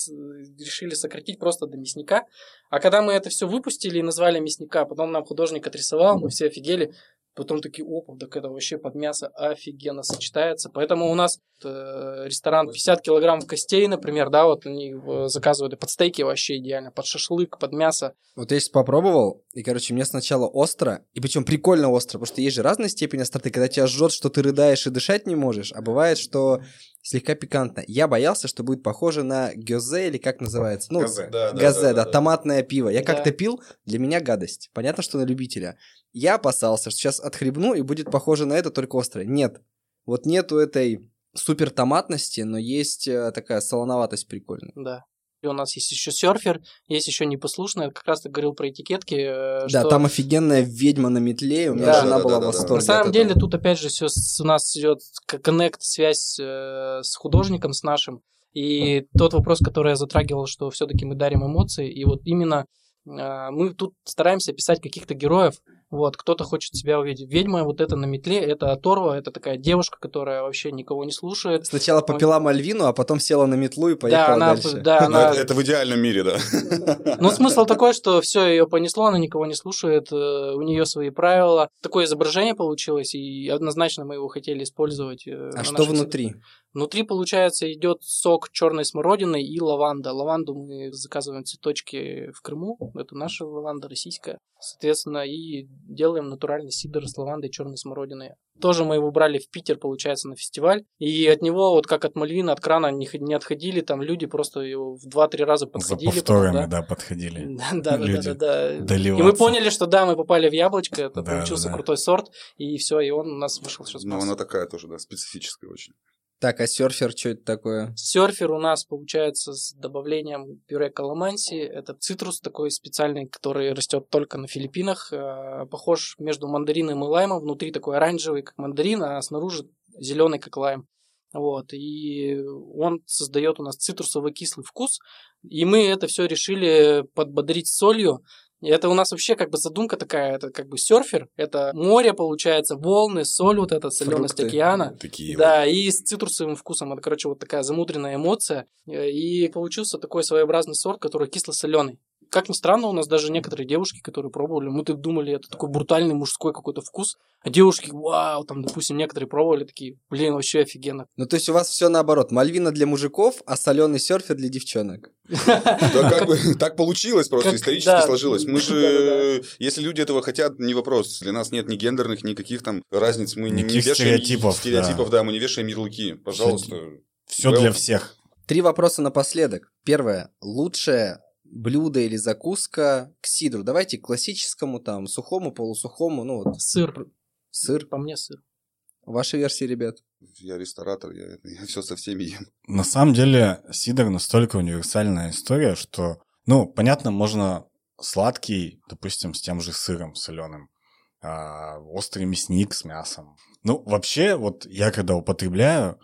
C: решили сократить просто до мясника. А когда мы это все выпустили и назвали мясника, потом нам художник отрисовал, мы все офигели. Потом такие, опа, так это вообще под мясо офигенно сочетается. Поэтому у нас э, ресторан 50 килограмм костей, например, да, вот они заказывают и под стейки вообще идеально, под шашлык, под мясо.
A: Вот я сейчас попробовал, и, короче, мне сначала остро, и причем прикольно остро, потому что есть же разные степени остроты, когда тебя жжет, что ты рыдаешь и дышать не можешь, а бывает, что слегка пикантно. Я боялся, что будет похоже на гёзе или как называется? Ну, газе, да, газе, да, да, да, томатное пиво. Я да. как-то пил, для меня гадость. Понятно, что на любителя. Я опасался, что сейчас отхлебну и будет похоже на это, только острое. Нет. Вот нету этой супер томатности, но есть э, такая солоноватость прикольная.
C: Да. И у нас есть еще серфер, есть еще непослушная. Как раз ты говорил про этикетки.
A: Э, да, там офигенная ведьма на метле. У меня да, жена да, была да, в восторге.
C: На самом деле, тут опять же все у нас идет коннект, связь э, с художником, с нашим. И тот вопрос, который я затрагивал, что все-таки мы дарим эмоции, и вот именно э, мы тут стараемся писать каких-то героев, вот, кто-то хочет себя увидеть. Ведьма вот это на метле, это оторва, это такая девушка, которая вообще никого не слушает.
A: Сначала попила мальвину, а потом села на метлу и поехала да, она, дальше.
C: Да,
D: она... это, это в идеальном мире, да.
C: Ну, смысл такой, что все ее понесло, она никого не слушает, э, у нее свои правила. Такое изображение получилось, и однозначно мы его хотели использовать.
A: Э, а что внутри?
C: Внутри, получается, идет сок черной смородины и лаванда. Лаванду мы заказываем цветочки в Крыму. Это наша лаванда российская. Соответственно, и делаем натуральный сидр с лавандой и черной смородиной. Тоже мы его брали в Питер, получается, на фестиваль. И от него, вот как от мальвины, от крана не, не отходили. Там люди просто его в 2-3 раза подходили.
B: За повторами, потом, да? да, подходили.
C: Да, да, да, да, да. И мы поняли, что да, мы попали в яблочко. Это да, получился да, крутой сорт. И все, и он у нас вышел сейчас.
D: Ну, она такая тоже, да, специфическая очень.
A: Так, а серфер что это такое?
C: Серфер у нас получается с добавлением пюре каламанси. Это цитрус такой специальный, который растет только на Филиппинах. Э, похож между мандарином и лаймом. Внутри такой оранжевый, как мандарин, а снаружи зеленый, как лайм. Вот, и он создает у нас цитрусовый кислый вкус, и мы это все решили подбодрить солью, это у нас вообще как бы задумка такая, это как бы серфер, это море получается, волны, соль, вот эта соленость
A: Фрукты.
C: океана.
B: Такие
C: Да, и с цитрусовым вкусом. Это, короче, вот такая замудренная эмоция. И получился такой своеобразный сорт, который кисло-соленый. Как ни странно, у нас даже некоторые девушки, которые пробовали, мы тут думали, это такой брутальный мужской какой-то вкус, а девушки, вау, там, допустим, некоторые пробовали, такие, блин, вообще офигенно.
A: Ну, то есть у вас все наоборот. Мальвина для мужиков, а соленый серфер для девчонок.
D: Да как бы так получилось просто, исторически сложилось. Мы же, если люди этого хотят, не вопрос. Для нас нет ни гендерных, никаких там разниц. Мы не, вешаем
B: стереотипов,
D: стереотипов, да. мы не вешаем ярлыки. Пожалуйста.
B: Все для всех.
A: Три вопроса напоследок. Первое. Лучшее блюдо или закуска к сидру? Давайте к классическому, там, сухому, полусухому, ну вот,
C: Сыр,
A: сыр.
C: по мне сыр.
A: Ваши версии, ребят.
D: Я ресторатор, я, все со всеми ем.
B: На самом деле, сидр настолько универсальная история, что, ну, понятно, можно сладкий, допустим, с тем же сыром соленым, а, острый мясник с мясом. Ну, вообще, вот я когда употребляю,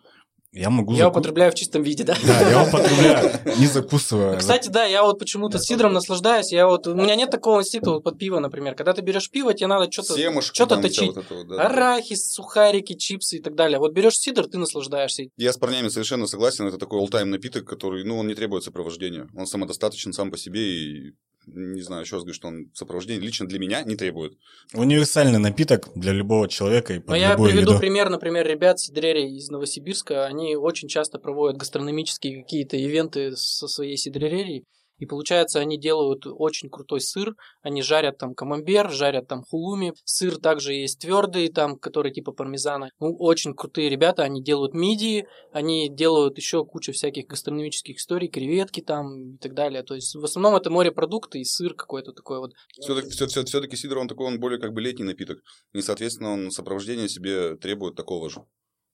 B: я могу...
C: Я
B: заку-
C: употребляю в чистом виде, да?
B: Да, я употребляю, не закусывая.
C: Кстати, да, я вот почему-то сидром наслаждаюсь. Я вот, у меня нет такого инстинкта вот под пиво, например. Когда ты берешь пиво, тебе надо что-то что-то точить.
D: вот вот, да.
C: Арахис, сухарики, чипсы и так далее. Вот берешь сидр, ты наслаждаешься.
D: Я с парнями совершенно согласен. Это такой all-time напиток, который, ну, он не требует сопровождения. Он самодостаточен сам по себе и не знаю, еще раз говорю, что он сопровождение лично для меня не требует.
B: Универсальный напиток для любого человека и под
C: Но я
B: любую
C: приведу
B: еду.
C: пример, например, ребят сидререй из Новосибирска. Они очень часто проводят гастрономические какие-то ивенты со своей сидререй. И получается, они делают очень крутой сыр. Они жарят там камамбер, жарят там хулуми. Сыр также есть твердый, там, который типа пармезана. Ну, очень крутые ребята. Они делают мидии, они делают еще кучу всяких гастрономических историй, креветки там и так далее. То есть в основном это морепродукты и сыр какой-то такой вот.
D: Все-таки, все, все, все-таки сидр, он такой, он более как бы летний напиток. И, соответственно, он сопровождение себе требует такого же.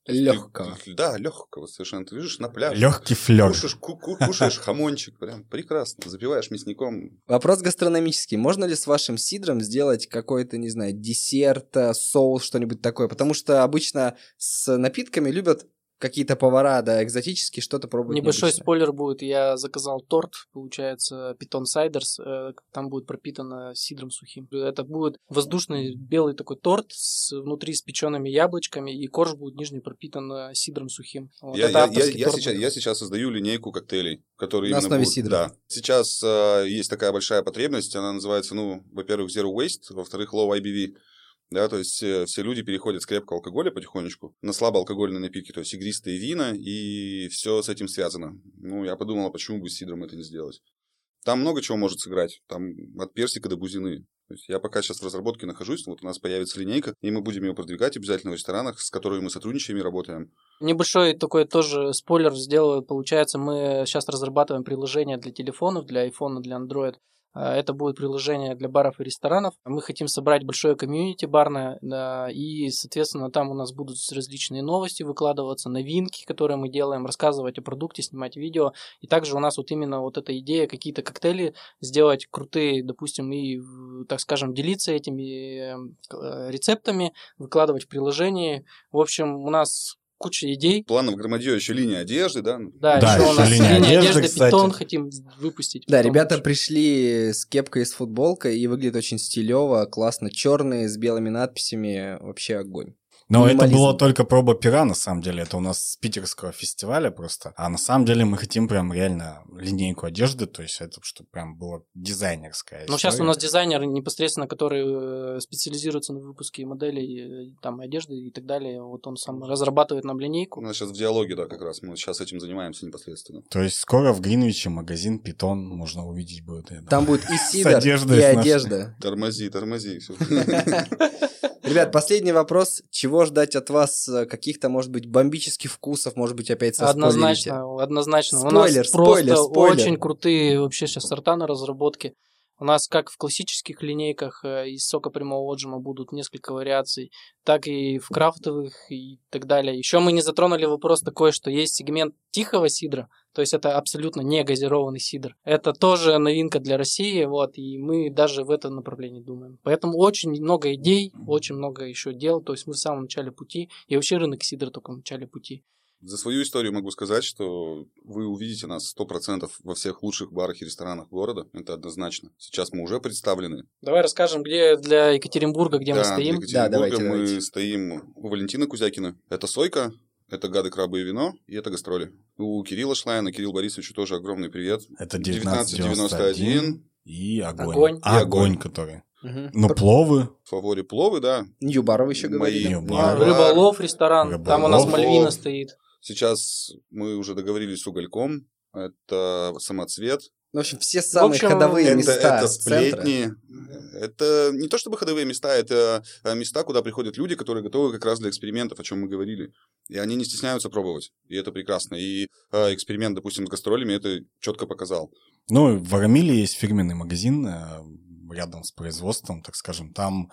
A: Легкого.
D: Ты- да, легкого совершенно. Ты лежишь на пляже.
B: Легкий флер.
D: Кушаешь, ку- ку- кушаешь хамончик, прям прекрасно. Запиваешь мясником.
A: Вопрос гастрономический. Можно ли с вашим сидром сделать какой-то, не знаю, десерт, э, соус, что-нибудь такое? Потому что обычно с напитками любят какие-то повара, да, экзотические, что-то пробовать
C: Небольшой
A: необычное.
C: спойлер будет. Я заказал торт, получается, питон сайдерс. э, Там будет пропитано сидром сухим. Это будет воздушный белый такой торт с внутри с печеными яблочками, и корж будет нижний пропитан э, сидром сухим. Вот
D: я,
C: это
D: я- я- я
C: торт
D: сейчас,
C: будет.
D: я сейчас создаю линейку коктейлей, которые
A: На
D: именно
A: основе
D: будут-
A: сидра.
D: Да. Сейчас э, есть такая большая потребность, она называется, ну, во-первых, zero waste, во-вторых, low IBV. Да, то есть э, все люди переходят с крепкого алкоголя потихонечку на слабоалкогольные напитки, то есть игристые вина, и все с этим связано. Ну, я подумал, а почему бы с сидром это не сделать? Там много чего может сыграть, там от персика до бузины. То есть я пока сейчас в разработке нахожусь, вот у нас появится линейка, и мы будем ее продвигать обязательно в ресторанах, с которыми мы сотрудничаем и работаем.
C: Небольшой такой тоже спойлер сделаю. Получается, мы сейчас разрабатываем приложение для телефонов, для iPhone, для Android. А, Это будет приложение для баров и ресторанов. Мы хотим собрать большое комьюнити барное, и, соответственно, там у нас будут различные новости выкладываться, новинки, которые мы делаем, рассказывать о продукте, снимать видео. И также у нас вот именно вот эта идея какие-то коктейли сделать крутые, допустим, и, так скажем, делиться этими э, рецептами, выкладывать в. В общем, у нас куча идей.
D: Планов громадье еще линия одежды, да?
C: Да,
B: Да,
C: еще у
B: еще
C: нас
B: линия
C: линия
B: одежды,
C: одежды,
B: кстати.
C: питон хотим выпустить.
A: Да,
C: Питон
A: ребята пришли с кепкой и с футболкой и выглядит очень стилево, классно, черные с белыми надписями, вообще огонь.
B: Но это была только проба пера, на самом деле. Это у нас с питерского фестиваля просто. А на самом деле мы хотим прям реально линейку одежды, то есть это чтобы прям было дизайнерская
C: Ну, сейчас у
B: история.
C: нас дизайнер непосредственно, который э, специализируется на выпуске моделей, э, там, одежды и так далее. Вот он сам разрабатывает нам
D: У
C: линейку.
D: нас сейчас в диалоге, да, как раз. Мы сейчас этим занимаемся непосредственно.
B: То есть скоро в Гринвиче магазин Питон можно увидеть будет. я
A: Там будет и сидор, и одежда.
D: Тормози, тормози.
A: Ребят, последний вопрос. Чего ждать от вас? э, Каких-то, может быть, бомбических вкусов? Может быть, опять со
C: Однозначно, однозначно. у
A: Спойлер,
C: нас
A: спойлер,
C: просто
A: спойлер.
C: очень крутые вообще сейчас сорта на разработке. У нас как в классических линейках э, из сока прямого отжима будут несколько вариаций, так и в крафтовых и так далее. Еще мы не затронули вопрос такой, что есть сегмент тихого сидра, то есть это абсолютно не газированный сидр. Это тоже новинка для России, вот, и мы даже в этом направлении думаем. Поэтому очень много идей, очень много еще дел, то есть мы в самом начале пути, и вообще рынок сидра только в начале пути.
D: За свою историю могу сказать, что вы увидите нас 100% во всех лучших барах и ресторанах города. Это однозначно. Сейчас мы уже представлены.
C: Давай расскажем, где для Екатеринбурга, где
D: да,
C: мы стоим.
D: Для Екатеринбурга
A: Да, давайте,
D: мы
A: давайте.
D: стоим у Валентины Кузякина. Это Сойка, это Гады, Крабы и Вино, и это Гастроли. У Кирилла Шлайна, Кирилл Борисовичу тоже огромный привет.
B: Это
D: 1991.
B: 1991 и огонь.
C: Огонь.
B: И
D: И огонь.
B: огонь, который.
A: Мгм.
B: Ну, пловы.
D: В фаворе пловы, да.
A: Нью-бар вы еще
D: Мои.
A: говорили.
B: Нью-бар.
D: Бар.
C: Рыболов ресторан, там у нас
B: Рыболов.
C: Мальвина стоит.
D: Сейчас мы уже договорились с Угольком. Это самоцвет.
A: В общем, все самые
C: общем,
A: ходовые
D: это,
A: места
D: это
A: с центра.
D: сплетни. Это не то чтобы ходовые места, это э, места, куда приходят люди, которые готовы как раз для экспериментов, о чем мы говорили. И они не стесняются пробовать. И это прекрасно. И э, эксперимент, допустим, с гастролями это четко показал.
B: Ну, в Арамиле есть фирменный магазин э, рядом с производством, так скажем. Там,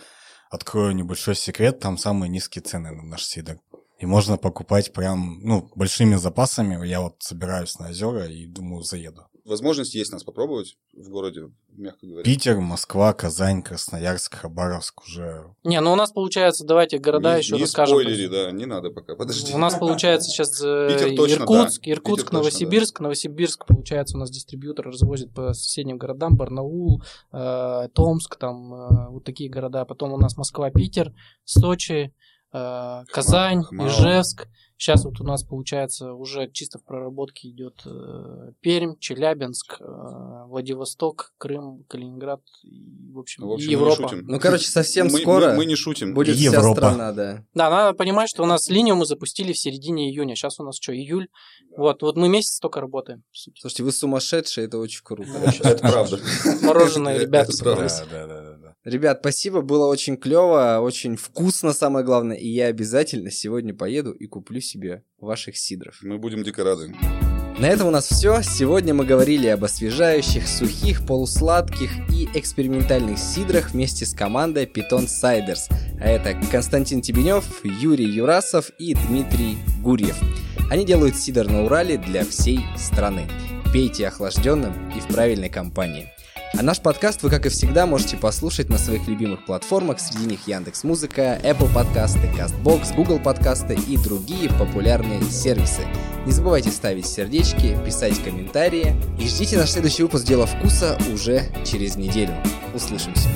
B: открою небольшой секрет, там самые низкие цены на наш сидр. И можно покупать прям, ну, большими запасами. Я вот собираюсь на озера и думаю, заеду.
D: Возможность есть нас попробовать в городе, мягко говоря.
B: Питер, Москва, Казань, Красноярск, Хабаровск уже...
C: Не, ну у нас получается, давайте города
D: не,
C: еще
D: не
C: расскажем.
D: спойлери, да, не надо пока, подожди.
C: У нас получается сейчас э,
D: Питер точно,
C: Иркутск,
D: да.
C: Иркутск,
D: Питер точно,
C: Новосибирск. Новосибирск, получается, у нас дистрибьютор развозит по соседним городам, Барнаул, э, Томск, там э, вот такие города. Потом у нас Москва, Питер, Сочи, э, Казань,
D: Хмао.
C: Ижевск. Сейчас вот у нас, получается, уже чисто в проработке идет э, Пермь, Челябинск, э, Владивосток, Крым, Калининград и, в общем,
D: В общем,
C: и
D: мы не
C: Европа.
D: шутим.
A: Ну, короче, совсем
D: мы,
A: скоро
D: Мы, мы не шутим.
A: будет
B: И
A: вся
B: Европа.
A: страна, да.
C: Да, надо понимать, что у нас линию мы запустили в середине июня. Сейчас у нас что, июль? Вот, вот мы месяц только работаем.
A: Слушайте, вы сумасшедшие, это очень круто.
D: Это правда.
C: Мороженое, ребята,
B: да, да, да.
A: Ребят, спасибо, было очень клево, очень вкусно, самое главное, и я обязательно сегодня поеду и куплю себе ваших сидров.
D: Мы будем дико рады.
A: На этом у нас все. Сегодня мы говорили об освежающих, сухих, полусладких и экспериментальных сидрах вместе с командой Python Ciders. А это Константин Тебенев, Юрий Юрасов и Дмитрий Гурьев. Они делают сидр на Урале для всей страны. Пейте охлажденным и в правильной компании. А наш подкаст вы, как и всегда, можете послушать на своих любимых платформах, среди них Яндекс Музыка, Apple подкасты, CastBox, Google подкасты и другие популярные сервисы. Не забывайте ставить сердечки, писать комментарии и ждите наш следующий выпуск «Дело вкуса» уже через неделю. Услышимся.